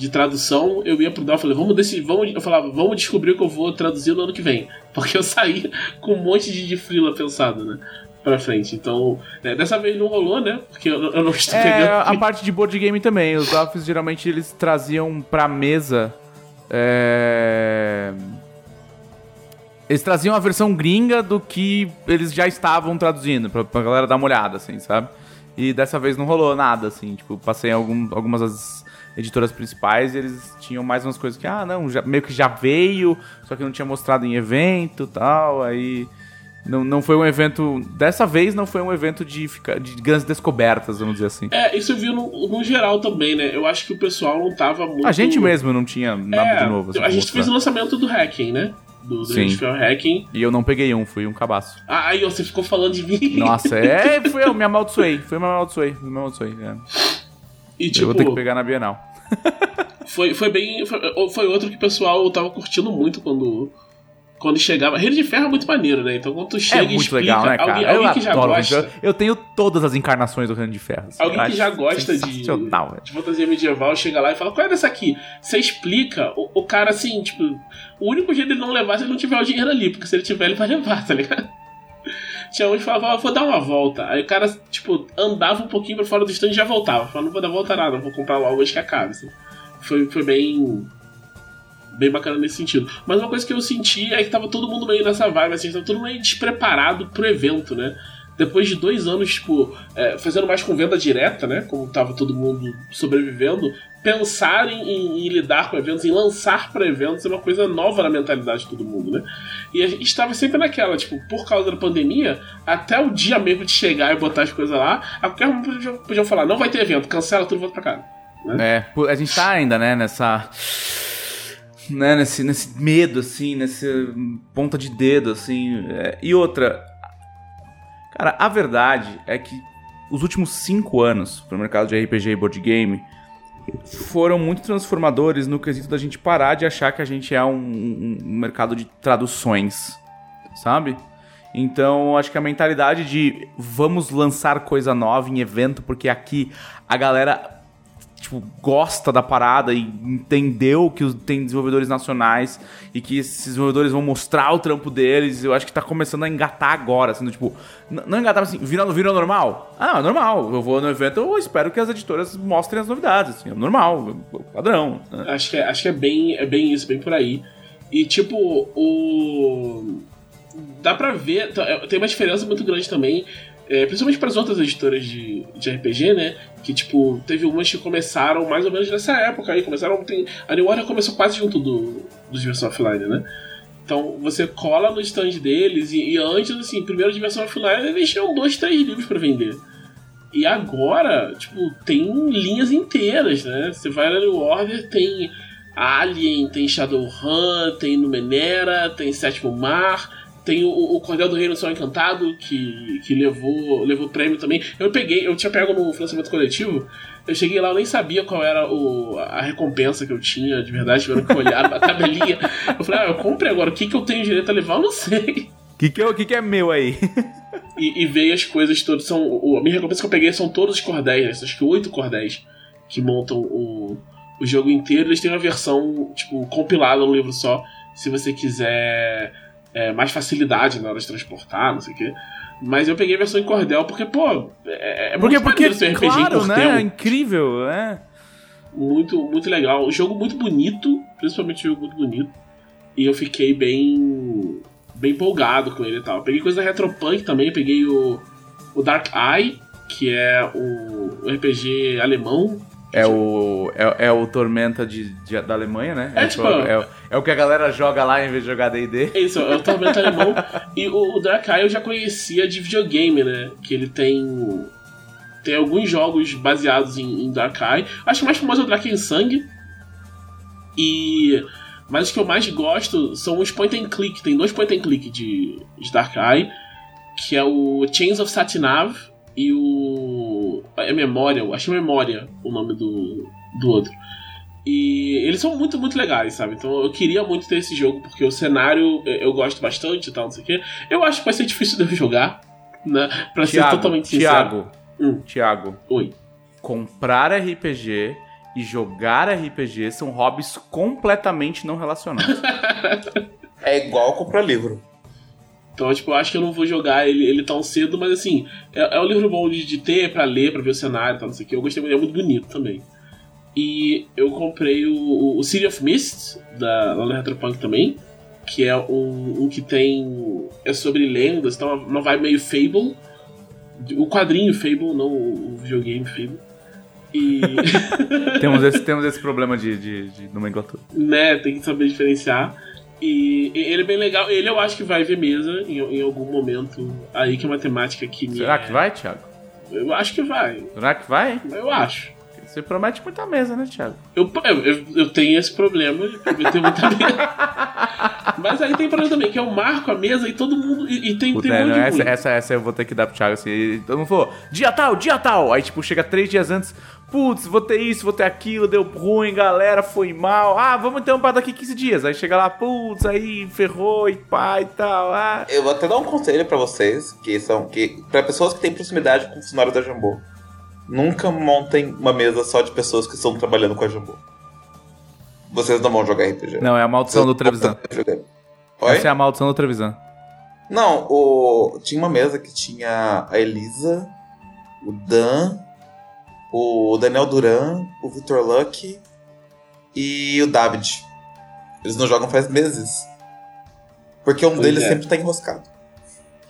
de tradução, eu ia pro Dal e falei, vamos desse, vamos, eu falava, vamos descobrir o que eu vou traduzir no ano que vem. (laughs) Porque eu saí com um monte de, de frila pensado, né? Pra frente. Então, né, dessa vez não rolou, né? Porque eu, eu não estou é, pegando. A parte de board game também. Os Dolphins geralmente eles traziam pra mesa. É... Eles traziam a versão gringa do que eles já estavam traduzindo, pra, pra galera dar uma olhada, assim, sabe? E dessa vez não rolou nada, assim. Tipo, passei algum, algumas das editoras principais, eles tinham mais umas coisas que, ah, não, já, meio que já veio, só que não tinha mostrado em evento tal, aí. Não, não foi um evento. Dessa vez não foi um evento de, de grandes descobertas, vamos dizer assim. É, isso eu vi no, no geral também, né? Eu acho que o pessoal não tava muito. A gente mesmo não tinha nada é, de novo. Assim, a gente mostrar. fez o lançamento do Hacking, né? do, Sim. Hacking. E eu não peguei um, fui um cabaço. Ah, aí você ficou falando de mim. Nossa, é, (laughs) foi eu, me amaldiçoei. Foi me amaldiçoei, me amaldiçoei. É. E, tipo, eu vou ter tipo, que pegar na Bienal. (laughs) foi, foi bem. Foi, foi outro que o pessoal tava curtindo muito quando quando chegava. Rede de Ferro é muito maneiro, né? Então quando tu chega é muito e explica, legal, né, cara? Alguém, alguém que já gosta. Eu tenho todas as encarnações do Reino de Ferro. Assim, alguém que já gosta de, de fantasia medieval chega lá e fala: qual é dessa aqui? Você explica, o, o, cara assim, tipo, o único jeito dele não levar é se ele não tiver o dinheiro ali, porque se ele tiver, ele vai levar, tá ligado? Tinha uns que falavam, ah, vou dar uma volta. Aí o cara, tipo, andava um pouquinho pra fora do stand e já voltava. Falava, não vou dar volta nada, vou comprar logo antes que acabe. Assim. Foi, foi bem. Bem bacana nesse sentido. Mas uma coisa que eu senti é que tava todo mundo meio nessa vibe, assim, tava todo mundo meio despreparado pro evento, né? Depois de dois anos, tipo, é, fazendo mais com venda direta, né? Como tava todo mundo sobrevivendo, pensar em, em, em lidar com eventos, em lançar para eventos é uma coisa nova na mentalidade de todo mundo, né? E a gente estava sempre naquela, tipo, por causa da pandemia, até o dia mesmo de chegar e botar as coisas lá, a qualquer momento podiam, falar, não vai ter evento, cancela tudo volta pra casa. Né? É, a gente tá ainda, né, nessa né, nesse, nesse medo, assim, nessa ponta de dedo, assim. É, e outra, Cara, a verdade é que os últimos cinco anos para o mercado de RPG e board game foram muito transformadores no quesito da gente parar de achar que a gente é um, um, um mercado de traduções, sabe? Então, acho que a mentalidade de vamos lançar coisa nova em evento, porque aqui a galera tipo, gosta da parada e entendeu que tem desenvolvedores nacionais e que esses desenvolvedores vão mostrar o trampo deles. Eu acho que tá começando a engatar agora, assim, tipo, não engatar assim, virando, virando normal. Ah, normal. Eu vou no evento, eu espero que as editoras mostrem as novidades, assim, é normal, padrão. Né? Acho que, é, acho que é bem, é bem isso, bem por aí. E tipo, o dá pra ver, tem uma diferença muito grande também é, principalmente para as outras editoras de, de RPG, né? Que, tipo, teve umas que começaram mais ou menos nessa época aí. Começaram. Tem, a New Order começou quase junto do, dos Diversão Offline, né? Então você cola no stand deles e, e antes, assim, primeiro Diversão Offline eles tinham dois, três livros para vender. E agora, tipo, tem linhas inteiras, né? Você vai na New Order, tem Alien, tem Shadowrun, tem Numenera, tem Sétimo Mar tem o, o Cordel do Reino Sol Encantado, que, que levou, levou prêmio também. Eu peguei, eu tinha pego no financiamento coletivo. Eu cheguei lá, eu nem sabia qual era o, a recompensa que eu tinha, de verdade, tiveram que olhar a tabelinha. Eu falei, ah, eu comprei agora, o que, que eu tenho direito a levar? Eu não sei. O que, que, é, que, que é meu aí? e, e veio as coisas todas. São, o, a minha recompensa que eu peguei são todos os cordéis, né? acho que oito cordéis que montam o, o jogo inteiro. Eles têm uma versão, tipo, compilada no livro só. Se você quiser é, mais facilidade na hora de transportar, não sei o quê. Mas eu peguei a versão em cordel porque, pô, é, é porque, muito porque, RPG claro, em né? É incrível, é. Muito, muito legal. Um jogo muito bonito, principalmente um jogo muito bonito. E eu fiquei bem bem empolgado com ele e tal. Eu peguei coisa da Retropunk também, peguei o, o Dark Eye, que é o, o RPG alemão, é o, é, é, o Tormenta de, de, da Alemanha, né? É, é tipo, é, é, o que a galera joga lá em vez de jogar D&D. Isso, é o Tormenta alemão. E o, o Dark Eye eu já conhecia de videogame, né? Que ele tem... Tem alguns jogos baseados em, em Dark Eye. Acho que o mais famoso é o Draken Sangue. E... Mas os que eu mais gosto são os point and click. Tem dois point and click de, de Dark Eye. Que é o Chains of Satinav e o. É Memória, acho que é Memória o nome do, do outro. E eles são muito, muito legais, sabe? Então eu queria muito ter esse jogo, porque o cenário eu gosto bastante e tal, não sei o quê. Eu acho que vai ser difícil de eu jogar, né? Pra Thiago, ser totalmente sincero. Tiago, hum. Tiago. Oi. Comprar RPG e jogar RPG são hobbies completamente não relacionados. (laughs) (laughs) é igual comprar livro. Então, tipo, eu acho que eu não vou jogar ele, ele tão cedo, mas assim, é, é um livro bom de, de ter pra ler, pra ver o cenário e tal, não sei o que. Eu gostei muito, é muito bonito também. E eu comprei o, o City of Mist, da, da Retropunk também, que é um, um, que tem. É sobre lendas, então uma vibe meio Fable. O quadrinho Fable, não o videogame Fable. E. (laughs) temos, esse, temos esse problema de, de, de nomenclatura. Né, tem que saber diferenciar. E ele é bem legal. Ele eu acho que vai ver mesa em, em algum momento aí que é uma temática que me. Será é... que vai, Thiago? Eu acho que vai. Será que vai? Eu acho. Você promete muita mesa, né, Thiago? Eu, eu, eu tenho esse problema de prometer muita mesa. (laughs) Mas aí tem problema também, que eu marco a mesa e todo mundo. E, e tem, Puta, tem um essa, essa, essa eu vou ter que dar pro Thiago assim. Todo mundo falou, dia tal, dia tal. Aí, tipo, chega três dias antes putz, vou ter isso, vou ter aquilo, deu ruim, galera, foi mal. Ah, vamos então para daqui 15 dias. Aí chega lá, putz, aí ferrou e pá e tal. Ah. Eu vou até dar um conselho para vocês, que são que para pessoas que têm proximidade com funcionários da Jambô. Nunca montem uma mesa só de pessoas que estão trabalhando com a Jambô. Vocês não vão jogar RPG. Não, é a maldição do Trevisan. Oi? Essa é a maldição do Trevisan. Não, o... tinha uma mesa que tinha a Elisa, o Dan, o Daniel Duran, o Victor Luck e o David. Eles não jogam faz meses. Porque um Pois deles é. sempre tá enroscado.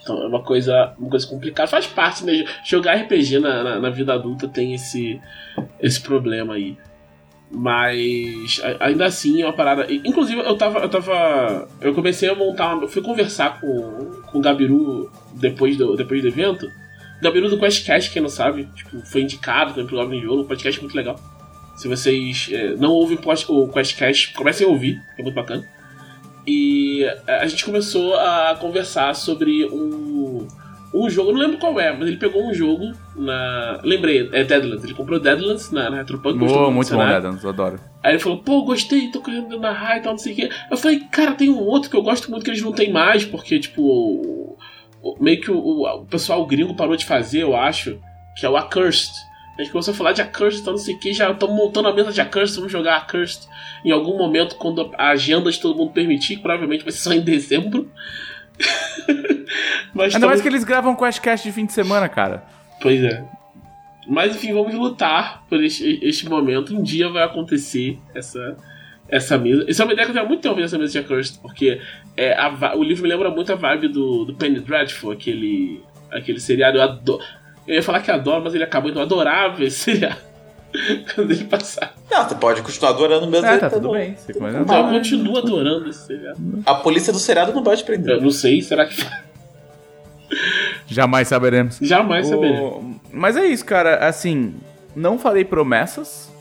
Então é uma coisa, uma coisa complicada. Faz parte, né? Jogar RPG na, na, na vida adulta tem esse, esse problema aí. Mas ainda assim é uma parada. Inclusive, eu tava. Eu tava. Eu comecei a montar. Eu fui conversar com, com o Gabiru depois do, depois do evento. Gabiru do QuestCast, quem não sabe, tipo, foi indicado também pro Goblin Jogo, um podcast muito legal. Se vocês é, não ouvem o QuestCast, comecem a ouvir, é muito bacana. E é, a gente começou a conversar sobre um, um jogo, não lembro qual é, mas ele pegou um jogo na. Lembrei, é Deadlands. Ele comprou Deadlands na, na Retropunk. Boa, muito bom, eu adoro. Aí ele falou, pô, gostei, tô querendo narrar e tal, não sei o quê. Eu falei, cara, tem um outro que eu gosto muito que eles não tem mais, porque, tipo, meio que o, o- o pessoal gringo parou de fazer, eu acho, que é o Accursed. A gente começou a falar de Accursed, então não sei o que, já estamos montando a mesa de Accursed, vamos jogar Accursed em algum momento, quando a agenda de todo mundo permitir, que provavelmente vai ser só em dezembro. (laughs) Mas Ainda mais tamo- que eles gravam QuestCast de fim de semana, cara. Pois é. Mas enfim, vamos lutar por este, este momento. Um dia vai acontecer essa, essa mesa. Isso é uma ideia que eu tenho há muito tempo nessa mesa de Accursed, porque é, a o livro me lembra muito a vibe do, do Penny Dreadful, aquele, aquele seriado. Eu adoro. Eu ia falar que adoro, mas ele acabou, então eu adorava esse (laughs) seriado. Quando ele passar. Não, você pode continuar adorando mesmo. Ele tá tudo bom. bem. Você Então eu continuo adorando esse seriado. A polícia do seriado não vai te prender. Eu não sei, será que. Jamais saberemos. Jamais. O- Mas é isso, cara. Assim, não farei promessas,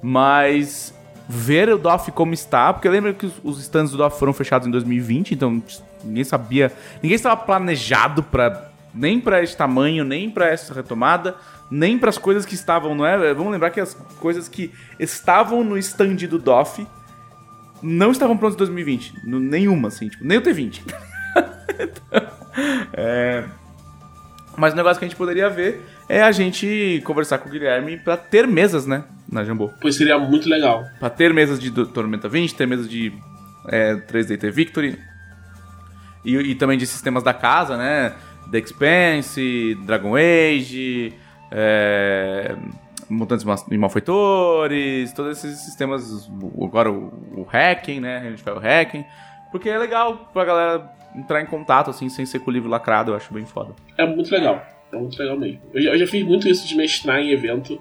mas ver o DOF como está, porque lembra que os, stands do DOF foram fechados em 2020, então ninguém sabia, ninguém estava planejado para nem para esse tamanho, nem para essa retomada, nem para as coisas que estavam, não é? Vamos lembrar que as coisas que estavam no stand do DOF não estavam prontas em 2020, no- nenhuma assim, tipo, nem o T20. (laughs) É, Mas o negócio que a gente poderia ver é a gente conversar com o Guilherme pra ter mesas, né? Na Jambô. Pois seria muito legal. Pra ter mesas de Tormenta 20, ter mesas de é, 3DT Victory. E, e também de sistemas da casa, né? The Expanse, Dragon Age, é, Mutantes e Malfeitores, todos esses sistemas. Agora o, o Hacking, né? A gente faz o Hacking. Porque é legal pra galera entrar em contato, assim, sem ser com o livro lacrado, eu acho bem foda. É muito legal. É muito legal mesmo. Eu já, eu já fiz muito isso de mestrar em evento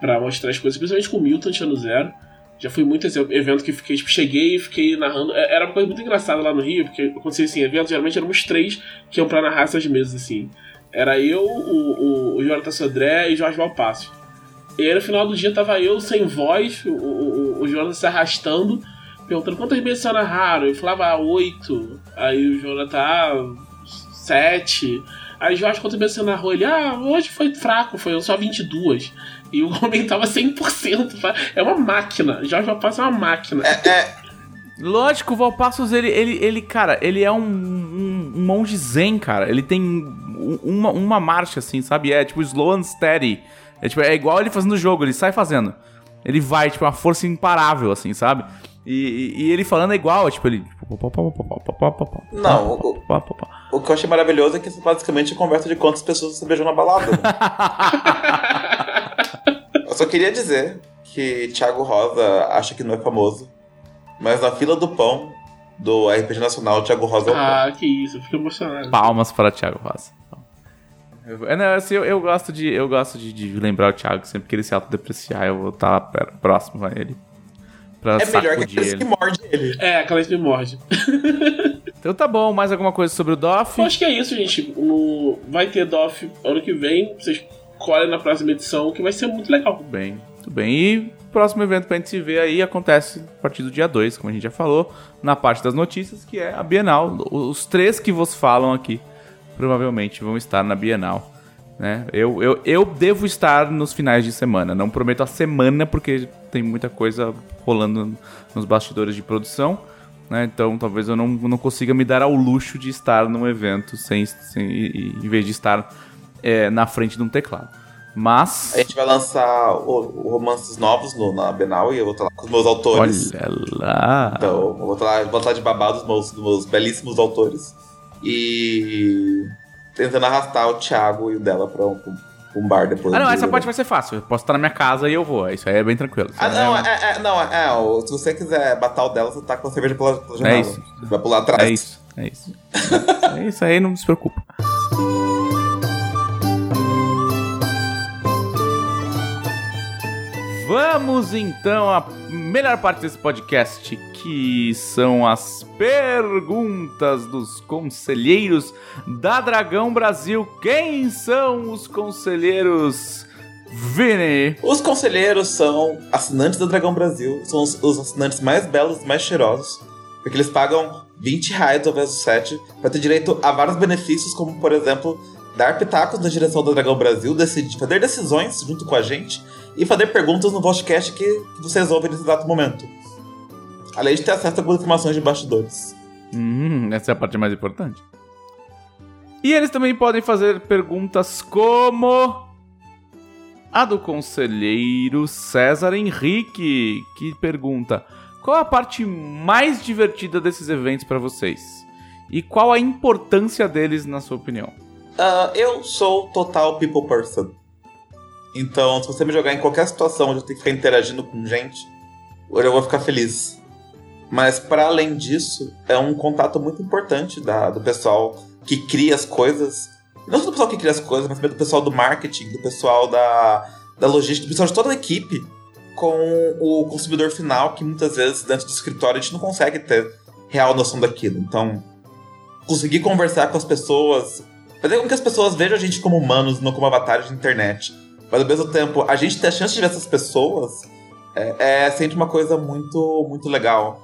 pra mostrar as coisas, principalmente com o Mutant ano zero. Já fui muito esse evento que fiquei, tipo, cheguei e fiquei narrando. É- Era uma coisa muito engraçada lá no Rio, porque acontecia assim, evento, geralmente éramos três que iam pra narrar essas mesas, assim. Era eu, o, o, o Jonathan Sodré e Jorge Valpasso. E aí no final do dia tava eu sem voz, o, o, o Jonathan se arrastando, perguntando quantas mesas você narraram. Eu falava ah, oito. Aí o Jonathan, ah, sete. Aí Jorge, quantas vezes você narrou? Ele, ah, hoje foi fraco, foi só 22. E o homem tava 100%. É uma máquina. Jorge Valpasso é uma máquina. Lógico, o Valpassos, ele, ele, ele, cara, ele é um, um, um monge zen, cara. Ele tem um- uma, uma marcha, assim, sabe? É tipo slow and steady. É, tipo, é igual ele fazendo o jogo, ele sai fazendo. Ele vai, tipo, uma força imparável, assim, sabe? E, e- e ele falando é igual, é tipo, ele... Não, o, o que eu achei maravilhoso é que isso basicamente é conversa de quantas pessoas você beijou na balada. (laughs) eu só queria dizer que Thiago Rosa acha que não é famoso, mas na fila do pão do RPG Nacional, Thiago Rosa é o pão. Ah, que isso, eu fico emocionado. Palmas para Thiago Rosa. Eu, é, não, assim, eu, eu gosto, de, eu gosto de, de lembrar o Thiago sempre que ele se autodepreciar, eu vou estar próximo a ele. Pra É melhor que ele. que morde ele. É, aquela que me morde. (laughs) Então tá bom, mais alguma coisa sobre o DOF? Eu acho que é isso, gente. No... Vai ter DOF ano que vem. Vocês colhem na próxima edição, que vai ser muito legal. Tudo bem, tudo bem. E o próximo evento pra gente se ver aí acontece a partir do dia 2, como a gente já falou, na parte das notícias, que é a Bienal. Os três que vos falam aqui provavelmente vão estar na Bienal. Né? Eu, eu, eu devo estar nos finais de semana. Não prometo a semana, porque tem muita coisa rolando nos bastidores de produção. Né? Então talvez eu não, não consiga me dar ao luxo de estar num evento sem, sem, em vez de estar é, na frente de um teclado. Mas. A gente vai lançar o, o romances novos no, na Bienal e eu vou estar lá com os meus autores. Olha lá. Então, eu vou estar lá, vou estar de babado dos meus, dos meus belíssimos autores. e tentando arrastar o Thiago e o dela pra um, um bar depois. Ah, não, essa parte vai ser fácil. Eu posso estar na minha casa e eu vou. Isso aí é bem tranquilo. Ah, não, é, é, é- não, é, ó, se você quiser batar o dela, você tá com a cerveja pela, pela janela. isso. Vai pular atrás. é isso. É isso. (laughs) É isso aí, não se preocupa. Vamos então à melhor parte desse podcast, que são as perguntas dos conselheiros da Dragão Brasil. Quem são os conselheiros, Vini? Os conselheiros são assinantes da Dragão Brasil, são os, os assinantes mais belos, mais cheirosos, porque eles pagam 20 reais ao invés do 7 para ter direito a vários benefícios, como por exemplo, dar pitacos na direção da Dragão Brasil, decidir, fazer decisões junto com a gente e fazer perguntas no podcast que, vocês ouvem nesse exato momento. Além de ter acesso a algumas informações de bastidores. Hum, essa é a parte mais importante. E eles também podem fazer perguntas como a do conselheiro César Henrique, que pergunta: qual a parte mais divertida desses eventos para vocês? E qual a importância deles na sua opinião? Ah, eu sou total people person. Então, se você me jogar em qualquer situação onde eu tenho que ficar interagindo com gente, eu vou ficar feliz. Mas, para além disso, é um contato muito importante da, do pessoal que cria as coisas. Não só do pessoal que cria as coisas, mas também do pessoal do marketing, do pessoal da, da logística, do pessoal de toda a equipe com o consumidor final, que muitas vezes dentro do escritório a gente não consegue ter real noção daquilo. Então, conseguir conversar com as pessoas, fazer com que as pessoas vejam a gente como humanos, não como avatares de internet. Mas ao mesmo tempo, a gente ter a chance de ver essas pessoas é, é sempre uma coisa muito, muito legal.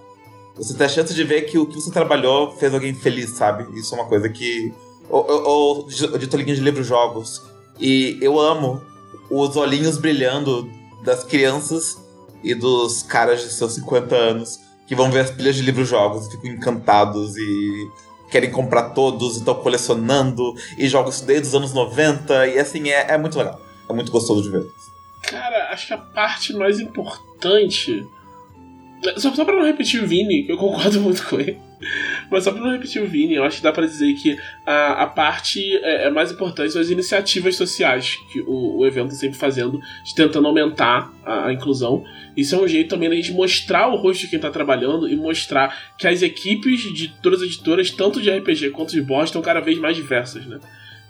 Você ter a chance de ver que o que você trabalhou fez alguém feliz, sabe? Isso é uma coisa que. Ou, ou, ou dito linha de livros-jogos. E eu amo os olhinhos brilhando das crianças e dos caras de seus 50 anos que vão ver as pilhas de livros-jogos e ficam encantados e querem comprar todos e estão colecionando e isso desde os anos 90 e assim, é, é muito legal. É muito gostoso de ver. Cara, acho que a parte mais importante. Só, só pra não repetir o Vini, que eu concordo (laughs) muito com ele. Mas só pra não repetir o Vini, eu acho que dá pra dizer que a, a parte é, é mais importante são as iniciativas sociais que o, o evento sempre fazendo, de tentando aumentar a, a inclusão. Isso é um jeito também gente mostrar o rosto de quem tá trabalhando e mostrar que as equipes de todas as editoras, tanto de RPG quanto de boss, estão cada vez mais diversas, né?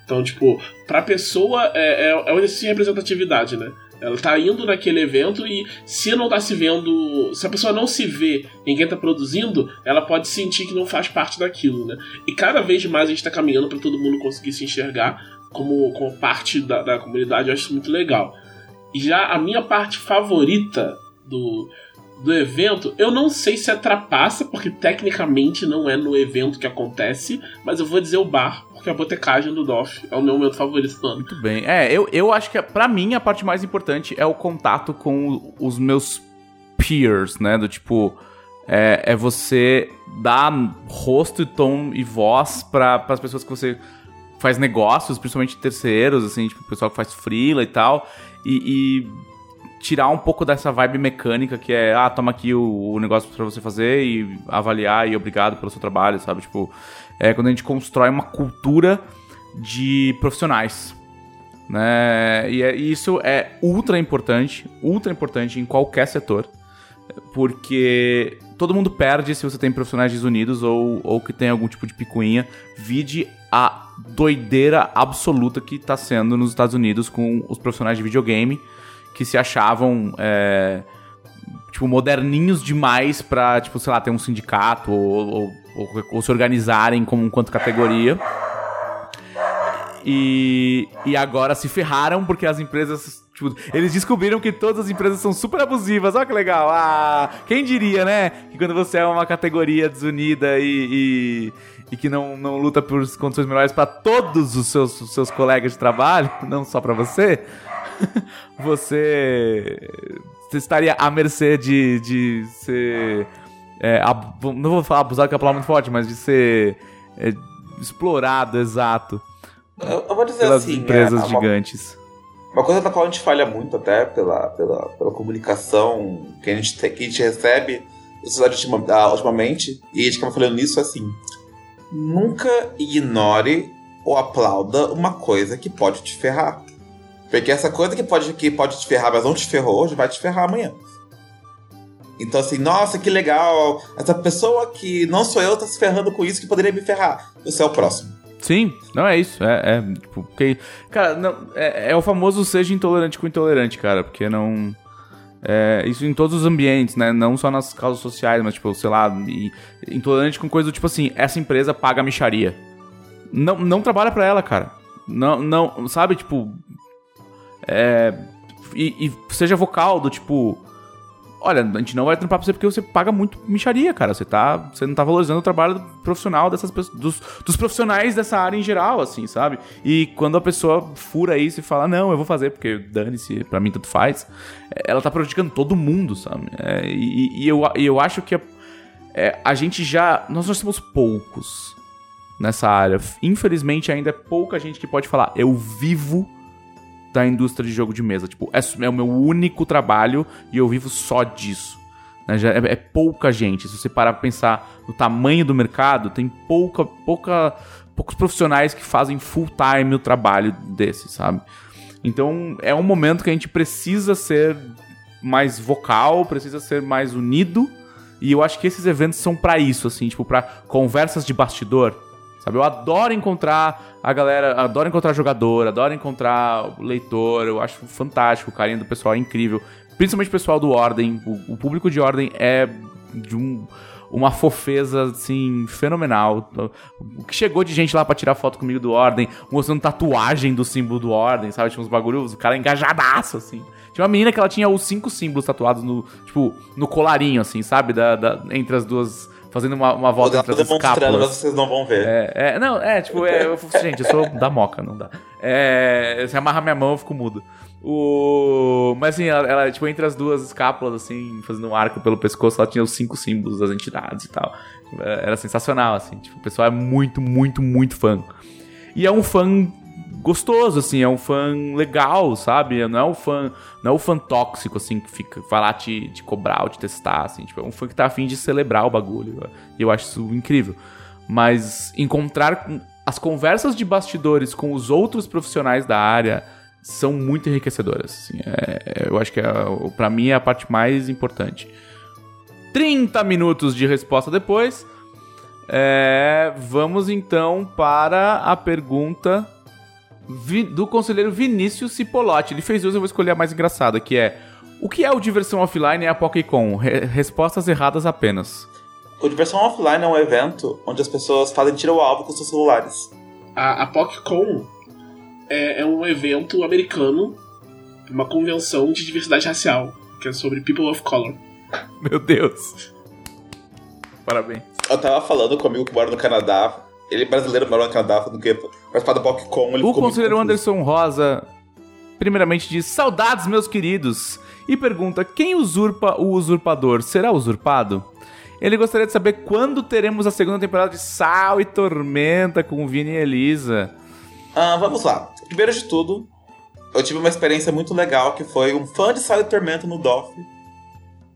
Então, tipo, pra pessoa é, é, é de representatividade, né? Ela tá indo naquele evento e se não tá se vendo. Se a pessoa não se vê em quem tá produzindo, ela pode sentir que não faz parte daquilo, né? E cada vez mais a gente tá caminhando para todo mundo conseguir se enxergar como, como parte da, da comunidade, eu acho isso muito legal. E já a minha parte favorita do, do evento, eu não sei se é porque tecnicamente não é no evento que acontece, mas eu vou dizer o bar, porque a botecagem do Doff é o meu momento favorito do ano. Muito bem. É, eu, eu acho que pra mim a parte mais importante é o contato com os meus peers, né? Do tipo, é, é você dar rosto e tom e voz para as pessoas que você faz negócios, principalmente terceiros, assim, tipo, o pessoal que faz freela e tal, e, e tirar um pouco dessa vibe mecânica que é, ah, toma aqui o, o negócio pra você fazer e avaliar e obrigado pelo seu trabalho, sabe? Tipo, é quando a gente constrói uma cultura de profissionais. Né? E, é- e isso é ultra importante, ultra importante em qualquer setor, porque todo mundo perde se você tem profissionais desunidos ou, ou que tem algum tipo de picuinha. Vide a doideira absoluta que está sendo nos Estados Unidos com os profissionais de videogame que se achavam é, tipo moderninhos demais pra, tipo, sei lá, ter um sindicato ou, ou- ou- ou se organizarem como enquanto categoria. E, e agora se ferraram porque as empresas. Tipo, eles descobriram que todas as empresas são super abusivas. Olha que legal. Ah, quem diria, né? Que quando você é uma categoria desunida e, e, e que não, não luta por condições melhores para todos os seus, os seus colegas de trabalho, (laughs) não só para você, (laughs) você, você estaria à mercê de, de ser. é, ab- não vou falar abusado, que é uma palavra muito forte, mas de ser é, explorado, exato Eu, eu vou dizer pelas assim, empresas é, uma, gigantes. uma coisa da qual a gente falha muito até pela, pela, pela comunicação que a gente, te- que a gente recebe da sociedade ultima- ultimamente, e a gente acaba falando nisso assim. nunca ignore ou aplauda uma coisa que pode te ferrar. Porque essa coisa que pode, que pode te ferrar, mas não te ferrou hoje, vai te ferrar amanhã. Então, assim, nossa, que legal. Essa pessoa que não sou eu tá se ferrando com isso que poderia me ferrar. Você é o próximo. Sim, não é isso. É, é tipo, porque, cara, não, é, é, o famoso seja intolerante com intolerante, cara, porque não. É, isso em todos os ambientes, né? Não só nas causas sociais, mas, tipo, sei lá, e, intolerante com coisa do tipo assim, essa empresa paga micharia. Não, não trabalha pra ela, cara. Não, não, sabe, tipo. É. E, e seja vocal do tipo olha, a gente não vai trampar pra você porque você paga muito micharia, cara. Você, tá, você não tá valorizando o trabalho profissional dessas dos, dos profissionais dessa área em geral, assim, sabe? E quando a pessoa fura isso e fala, não, eu vou fazer porque dane-se, pra mim tanto faz, ela tá prejudicando todo mundo, sabe? É, e, e, eu, e eu acho que a, é, a gente já. Nós nós somos poucos nessa área. Infelizmente, ainda é pouca gente que pode falar, eu vivo da indústria de jogo de mesa. Tipo, é, é o meu único trabalho e eu vivo só disso. Né? Já é, é, pouca gente. Se você parar pra pensar no tamanho do mercado, tem pouca, pouca, poucos profissionais que fazem full time o trabalho desse, sabe? Então é um momento que a gente precisa ser mais vocal, precisa ser mais unido. E eu acho que esses eventos são para isso, assim, tipo, para conversas de bastidor Sabe, eu adoro encontrar a galera, adoro encontrar jogador, adoro encontrar leitor, eu acho fantástico, o carinho do pessoal é incrível. Principalmente o pessoal do Ordem, o, o público de Ordem é de um, uma fofeza, assim, fenomenal. O que chegou de gente lá pra tirar foto comigo do Ordem, mostrando tatuagem do símbolo do Ordem, sabe? Tinha uns bagulhos, o cara engajadaço, assim. Tinha uma menina que ela tinha os cinco símbolos tatuados no, tipo, no colarinho, assim, sabe? Da, da entre as duas fazendo uma, uma volta entre as escápulas. mas vocês não vão ver. É, é não, é, tipo, é, eu, gente, eu sou da moca, não dá. É, se amarra minha mão, eu fico mudo. O... Mas assim, ela, ela, tipo, entre as duas escápulas, assim, fazendo um arco pelo pescoço, ela tinha os cinco símbolos das entidades e tal. Era sensacional, assim. Tipo, o pessoal é muito, muito, muito fã. E é um fã gostoso, assim, é um fã legal, sabe? Não é um fã, não é um fã tóxico, assim, que fica, vai lá te, te cobrar ou te testar, assim, tipo, é um fã que tá afim de celebrar o bagulho. E eu acho isso incrível. Mas encontrar as conversas de bastidores com os outros profissionais da área são muito enriquecedoras. Assim, é, eu acho que é, para mim é a parte mais importante. 30 minutos de resposta depois. É, vamos então para a pergunta do conselheiro Vinícius Cipolotti. Ele fez duas, eu vou escolher a mais engraçada, que é o que é o Diversão Offline e a Pokécon? Re respostas erradas apenas. O Diversão Offline é um evento onde as pessoas fazem tiro ao alvo com seus celulares. A, a PocCon é, é, um evento americano, uma convenção de diversidade racial, que é sobre People of Color. Meu Deus. Parabéns. Eu tava falando com um amigo que mora no Canadá, ele é brasileiro, morou no Canadá, falando que participar do BocCon. o conselheiro Anderson Rosa, primeiramente, diz: Saudades, meus queridos. E pergunta: quem usurpa o usurpador? Será usurpado? Ele gostaria de saber quando teremos a segunda temporada de Sal e Tormenta com Vini e Elisa. Ah, vamos lá. Primeiro de tudo, eu tive uma experiência muito legal que foi um fã de Sal e Tormenta no DOF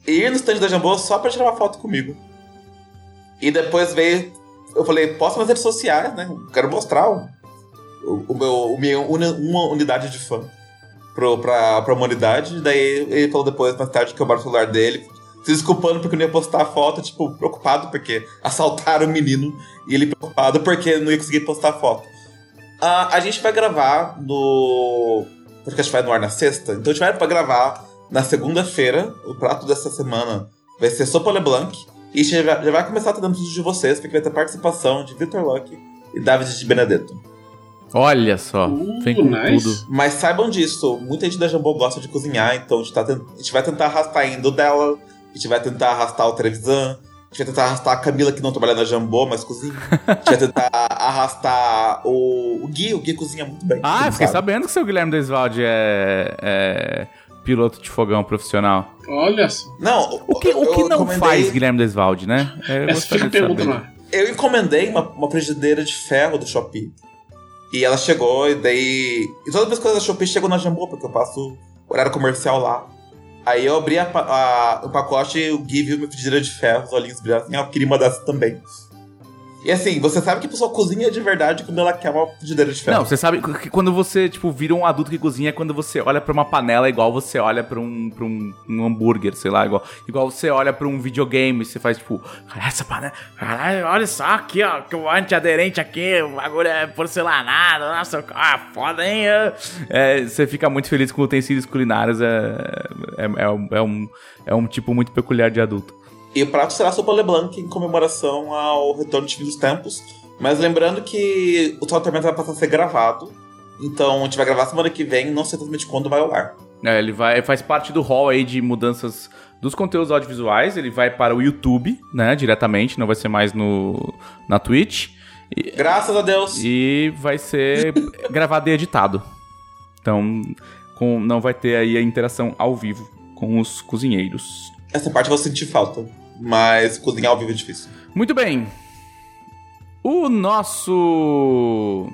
ir no stand da Jambô só pra tirar uma foto comigo. E depois veio eu falei, posta nas redes sociais, né? Quero mostrar o, o, meu, o minha, uma unidade de fã pro, pra, pra humanidade. Daí ele falou depois, mais tarde, que eu o celular dele, se desculpando porque não ia postar a foto, tipo, preocupado porque assaltaram o menino e ele preocupado porque não ia conseguir postar a foto. Uh, a gente vai gravar no. Porque a gente vai no ar na sexta, então a gente vai pra gravar na segunda-feira. O prato dessa semana vai ser sopa LeBlanc. E já, já vai começar a ter anúncios de vocês, porque vai ter participação de Victor Luck e David de Benedetto. Olha só, uh, vem com nice. tudo. Mas saibam disso, muita gente da Jambô gosta de cozinhar, então a gente, tá a gente vai tentar arrastar ainda o dela, a gente vai tentar arrastar o Trevisan, a gente vai tentar arrastar a Camila, que não trabalha na Jambô, mas cozinha. A gente vai tentar (laughs) arrastar o, o Gui, o Gui cozinha muito bem. Ah, fiquei sabe. sabendo que o seu Guilherme Desvalde é, é piloto de fogão profissional. Olha só. Não, o que, o que não encomendei... faz Guilherme Desvalde, né? É, Essa fica a pergunta lá. Eu encomendei uma, uma frigideira de ferro do Shopee. E ela chegou, e daí. E todas as coisas da Shopee chegam na Jambô, porque eu passo horário comercial lá. Aí eu abri a, a, o pacote e o Gui viu minha frigideira de ferro, os olhinhos brilhados. Eu queria uma dessas também. E assim, você sabe que a pessoa cozinha de verdade quando ela quer uma frigideira de ferro. Não, você sabe que quando você, tipo, vira um adulto que cozinha é quando você olha pra uma panela igual você olha pra um, pra um, um hambúrguer, sei lá, igual, igual você olha pra um videogame, você faz, tipo, essa panela, caralho, olha só aqui, ó, que o antiaderente aqui, o bagulho é porcelanado, nossa, ah, foda, hein? É, você fica muito feliz com utensílios culinários, é, é, é, é, um, é um tipo muito peculiar de adulto. E o prato será sopa LeBlanc em comemoração ao retorno de Fim dos Tempos. Mas lembrando que o Tormenta vai passar a ser gravado. Então a gente vai gravar semana que vem, não sei exatamente quando vai ao ar. É, ele vai, faz parte do hall aí de mudanças dos conteúdos audiovisuais. Ele vai para o YouTube, né, diretamente, não vai ser mais no na Twitch. E, Graças a Deus. E vai ser (laughs) gravado e editado. Então, com, não vai ter aí a interação ao vivo com os cozinheiros. Essa parte eu vou sentir falta mas cozinhar ao vivo é difícil. Muito bem. O nosso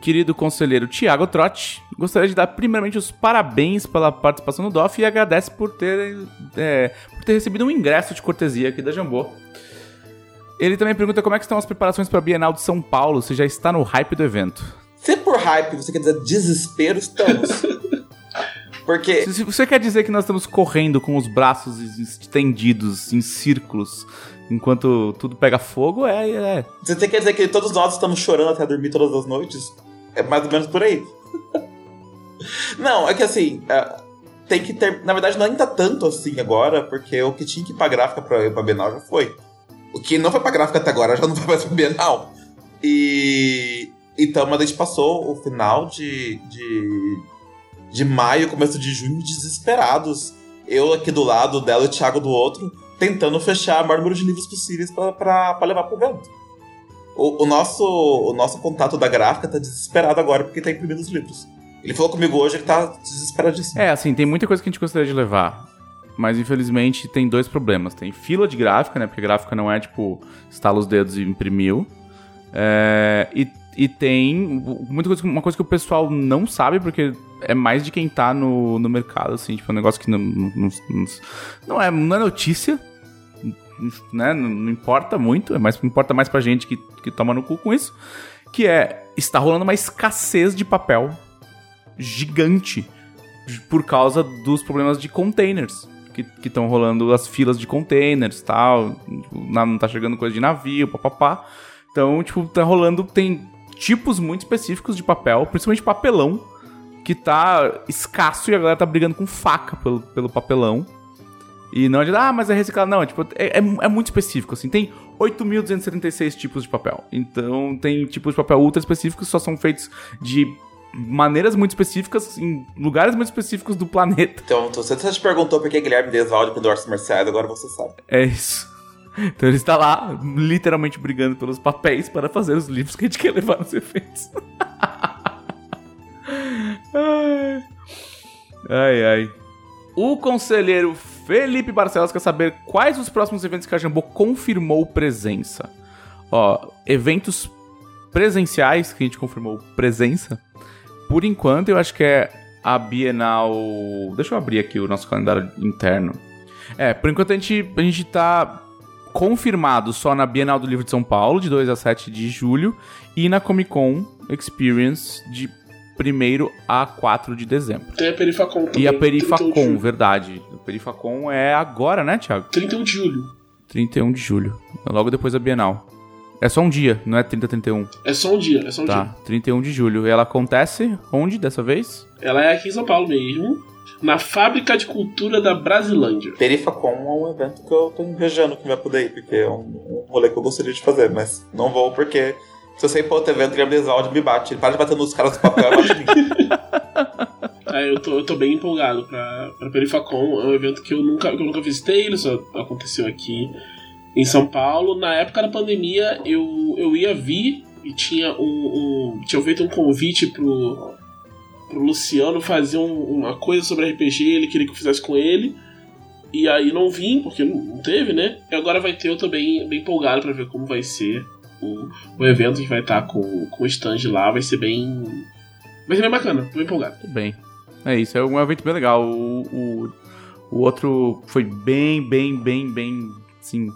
querido conselheiro Tiago Trotti gostaria de dar primeiramente os parabéns pela participação no DOF e agradece por ter, é, por ter recebido um ingresso de cortesia aqui da Jambô. Ele também pergunta como é estão as preparações para a Bienal de São Paulo, se já está no hype do evento. Se por hype você quer dizer desespero, estamos. (laughs) Porque. Se você quer dizer que nós estamos correndo com os braços estendidos em círculos enquanto tudo pega fogo, é. é. Você quer dizer que todos nós estamos chorando até dormir todas as noites? É mais ou menos por aí. (laughs) não, é que assim. É, tem que ter. Na verdade, não ainda tanto assim agora, porque o que tinha que ir pra gráfica pra, pra Bienal já foi. O que não foi pra gráfica até agora já não (laughs) vai mais pra Bienal. E. Então, mas a gente passou o final de, de de maio, começo de junho, desesperados. Eu aqui do lado dela e o Thiago do outro, tentando fechar o maior número de livros possíveis para levar pro evento. O, o, nosso, o nosso contato da gráfica tá desesperado agora porque tá imprimindo os livros. Ele falou comigo hoje que tá desesperadíssimo. É, assim, tem muita coisa que a gente gostaria de levar. Mas infelizmente tem dois problemas. Tem fila de gráfica, né? Porque gráfica não é tipo, estala os dedos e imprimiu. É, e e tem muita coisa, uma coisa que o pessoal não sabe, porque é mais de quem tá no, no mercado, assim, tipo, um negócio que não, não, não, não é, não é notícia, né? Não, não, importa muito, é mais, importa mais pra gente que, que toma no cu com isso. Que é, está rolando uma escassez de papel gigante por causa dos problemas de containers que estão rolando as filas de containers tal. Tipo, não tá chegando coisa de navio, papapá. Então, tipo, tá rolando. Tem tipos muito específicos de papel, principalmente papelão, que tá escasso e a galera tá brigando com faca pelo, pelo papelão. E não adianta, ah, mas é reciclado. Não, é, tipo, é, é, é muito específico, assim. Tem 8.276 tipos de papel. Então, tem tipos de papel ultra específicos que só são feitos de maneiras muito específicas, em lugares muito específicos do planeta. Então, você te perguntou por que Guilherme Desvalde com Dorce Mercedes, agora você sabe. É isso. Então ele está lá, literalmente brigando pelos papéis para fazer os livros que a gente quer levar nos eventos. (laughs) ai, ai. O conselheiro Felipe Barcelos quer saber quais os próximos eventos que a Jambô confirmou presença. Ó, eventos presenciais que a gente confirmou presença. Por enquanto, eu acho que é a Bienal. Deixa eu abrir aqui o nosso calendário interno. É, por enquanto a gente, a gente tá confirmado só na Bienal do Livro de São Paulo, de 2 a 7 de julho, e na Comic Con Experience, de 1 a 4 de dezembro. Tem a Perifacon também. E a Perifacon, verdade. A Perifacon é agora, né, Thiago? 31 de julho. 31 de julho. Logo depois da Bienal. É só um dia, não é 30, 31. É só um dia, é só um tá, dia. 31 de julho. E ela acontece onde dessa vez? Ela é aqui em São Paulo mesmo na Fábrica de Cultura da Brasilândia. Perifacom é um evento que eu tô invejando que vai poder ir, porque é um, um rolê que eu gostaria de fazer, mas não vou porque se eu sei pra outro evento, Guilherme Desaldi me bate. Ele para de bater nos caras do papel e bate em mim. É, eu, tô, eu tô bem empolgado pra, pra Perifacom. É um evento que eu nunca, que eu nunca visitei, ele só aconteceu aqui em São Paulo. Na época da pandemia, eu, eu ia vir e tinha um, um tinha feito um convite pro pro Luciano fazer um, uma coisa sobre RPG, ele queria que eu fizesse com ele. E aí não vim, porque não teve, né? E agora vai ter, eu tô bem, bem empolgado para ver como vai ser o, o evento que vai estar tá com, com o stand lá, vai ser bem. Vai ser bem bacana, tô bem empolgado. Tudo bem. É isso, é um evento bem legal. O, o, o outro foi bem, bem, bem, bem, assim.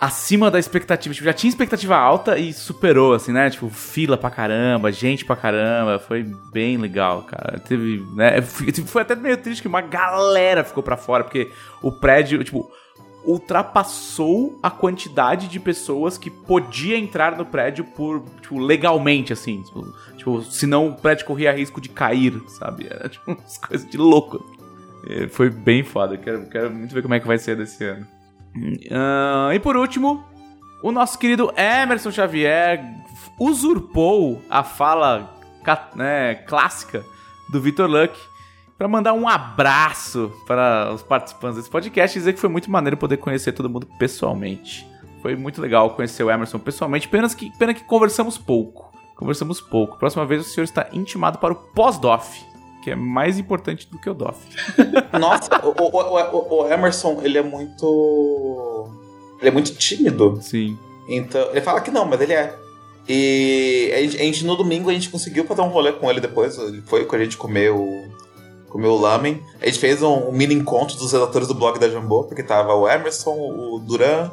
Acima da expectativa. Tipo, já tinha expectativa alta e superou, assim, né? Tipo, fila pra caramba, gente pra caramba. Foi bem legal, cara. Teve, né? Foi até meio triste que uma galera ficou pra fora, porque o prédio, tipo, ultrapassou a quantidade de pessoas que podia entrar no prédio por, tipo, legalmente, assim. Tipo, tipo senão o prédio corria risco de cair, sabe? Era, (laughs) tipo, umas coisas de louco. Foi bem foda. Quero, quero muito ver como é que vai ser desse ano. Uh, e por último, o nosso querido Emerson Xavier usurpou a fala né, clássica do Vitor Luck para mandar um abraço para os participantes desse podcast e dizer que foi muito maneiro poder conhecer todo mundo pessoalmente. Foi muito legal conhecer o Emerson pessoalmente, pena que, pena que conversamos pouco. Conversamos pouco. Próxima vez o senhor está intimado para o pós-DOF, que é mais importante do que o DOF. (laughs) Nossa, o, o, o, o, Emerson, ele é muito. Ele é muito tímido. Sim. Então, ele fala que não, mas ele é. E a gente, a gente, no domingo a gente conseguiu fazer um rolê com ele depois. Ele foi com a gente comer o. Comer o lamen. A gente fez um, um mini encontro dos redatores do blog da Jambô, porque tava o Emerson, o Duran,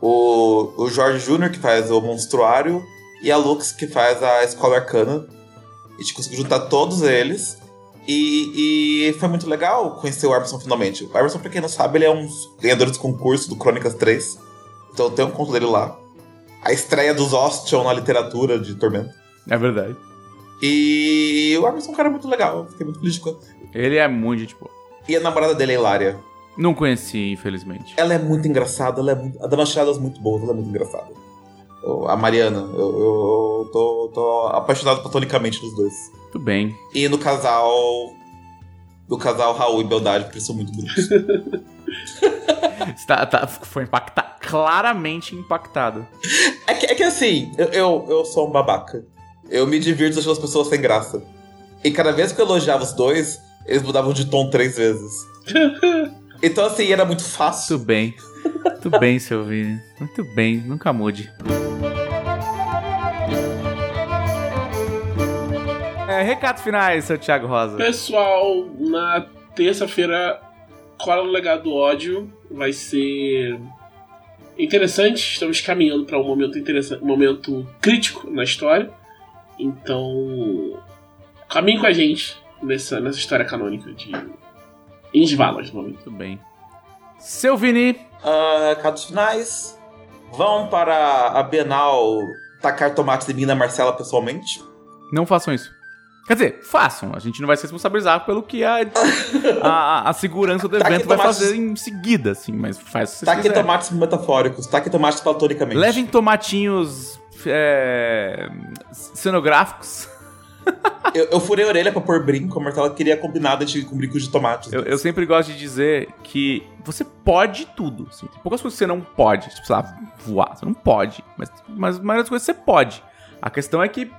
o, o Jorge Júnior, que faz o Monstruário, e a Lux, que faz a Escola Arcana. A gente conseguiu juntar todos eles. E, e, foi muito legal conhecer o Emerson finalmente. O Emerson, pra quem não sabe, ele é um ganhador de concurso do Crônicas 3. Então tem um conto dele lá. A estreia dos Ostion na literatura de Tormento. É verdade. E o Emerson é um cara muito legal. Fiquei muito feliz com ele. é muito tipo. E a namorada dele é Hilária. Não conheci, infelizmente. Ela é muito engraçada, ela é muito. Ela dá umas tiradas muito boas, ela é muito engraçada. A Mariana, eu, eu, eu tô, tô apaixonado platonicamente dos dois. Muito bem. E no casal. Do casal Raul e Beldade, porque eles são muito bonitos. (laughs) tá, tá, foi impactado. Claramente impactado. É que, é que assim, eu, eu, eu sou um babaca. Eu me divirto achando as pessoas sem graça. E cada vez que eu elogiava os dois, eles mudavam de tom três vezes. (laughs) então, assim, era muito fácil. Muito bem. Muito bem, seu Vini. Muito bem, nunca mude. É, recados finais, seu Thiago Rosa. Pessoal, na terça-feira, Cola no Legado do Ódio vai ser interessante. Estamos caminhando para um momento interessante, um momento crítico na história. Então, caminhe com a gente nessa, nessa história canônica de Insvalas, Muito bem. Seu Vini. Uh, recados finais. Vão para a Bienal tacar tomates em mim na Marcela pessoalmente. Não façam isso. Quer dizer, façam. A gente não vai se responsabilizar pelo que a, a, a segurança do evento vai fazer em seguida, assim, mas faz Taque quiser. tomates metafóricos, taque tomates platonicamente. Levem tomatinhos é, cenográficos. (laughs) eu, eu, furei a orelha pra pôr brinco, a Martela queria combinar de com brinco de tomate. Eu, eu, sempre gosto de dizer que você pode tudo. Assim, tem poucas coisas que você não pode. Tipo, sei lá, voar. Você não pode. Mas, mas a maioria das coisas você pode. A questão é que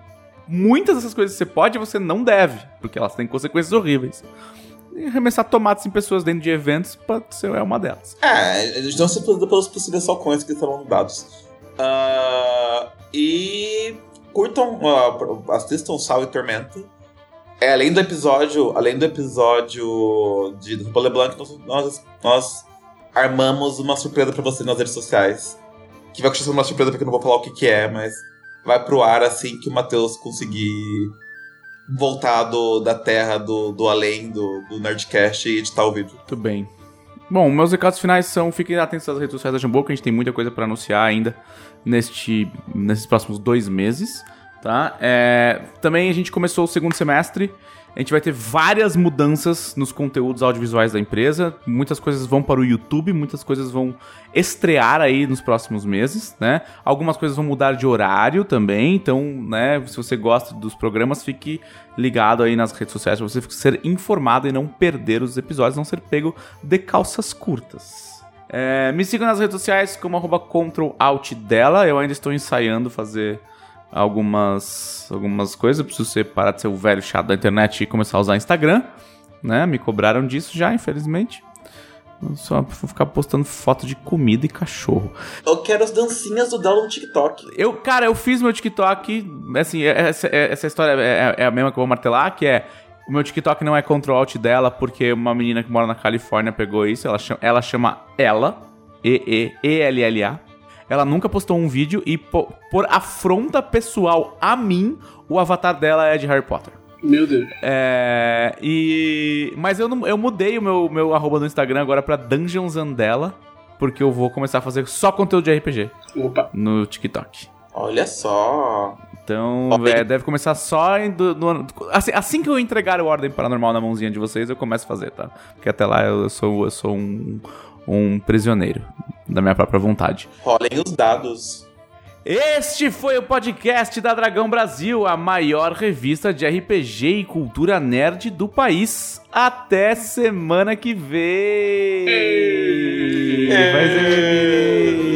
muitas dessas coisas que você pode, você não deve, porque elas têm consequências horríveis. E arremessar tomates em pessoas dentro de eventos pode ser uma delas. É, eles não se pelos possíveis falcões que serão dados. Uh, e curtam, uh, assistam Sal e Tormenta. É, além do episódio, além do episódio de Republic Blanc, nós, nós, armamos uma surpresa para você nas redes sociais. Que vai continuar uma surpresa porque eu não vou falar o que, que é, mas vai pro ar assim que o Matheus conseguir voltar do, da terra do, do além do, do Nerdcast e editar o vídeo. Muito bem. Bom, meus recados finais são: fiquem atentos às redes sociais da Jambô, que a gente tem muita coisa para anunciar ainda neste, nesses próximos dois meses. Tá? É, também a gente começou o segundo semestre a gente vai ter várias mudanças nos conteúdos audiovisuais da empresa. Muitas coisas vão para o YouTube, muitas coisas vão estrear aí nos próximos meses, né? Algumas coisas vão mudar de horário também. Então, né, se você gosta dos programas, fique ligado aí nas redes sociais para você ser informado e não perder os episódios, não ser pego de calças curtas. É, me sigam nas redes sociais como arroba dela. Eu ainda estou ensaiando fazer algumas, algumas coisas. Eu preciso ser, parar de ser o velho chato da internet e começar a usar Instagram. Né? Me cobraram disso já, infelizmente. Eu só vou ficar postando foto de comida e cachorro. Eu quero as dancinhas do Dell no TikTok. Eu, cara, eu fiz meu TikTok. Assim, é, essa, é, essa história é, é, a mesma que eu vou martelar, que é. O meu TikTok não é control alt dela, porque uma menina que mora na Califórnia pegou isso. Ela chama ela. Chama ela E-E-E-L-L-A. ela nunca postou um vídeo e po- por afronta pessoal a mim, o avatar dela é de Harry Potter. Meu Deus. É, e mas eu não, eu mudei o meu meu arroba do Instagram agora pra Dungeons Andela, porque eu vou começar a fazer só conteúdo de RPG Opa. no TikTok. Olha só. Então, é, deve começar só em do- no ano- assim, assim que eu entregar o Ordem Paranormal na mãozinha de vocês, eu começo a fazer, tá? Porque até lá eu sou, eu sou um, um prisioneiro da minha própria vontade. Rolem os dados. Este foi o podcast da Dragão Brasil, a maior revista de RPG e cultura nerd do país. Até semana que vem! Vai ser...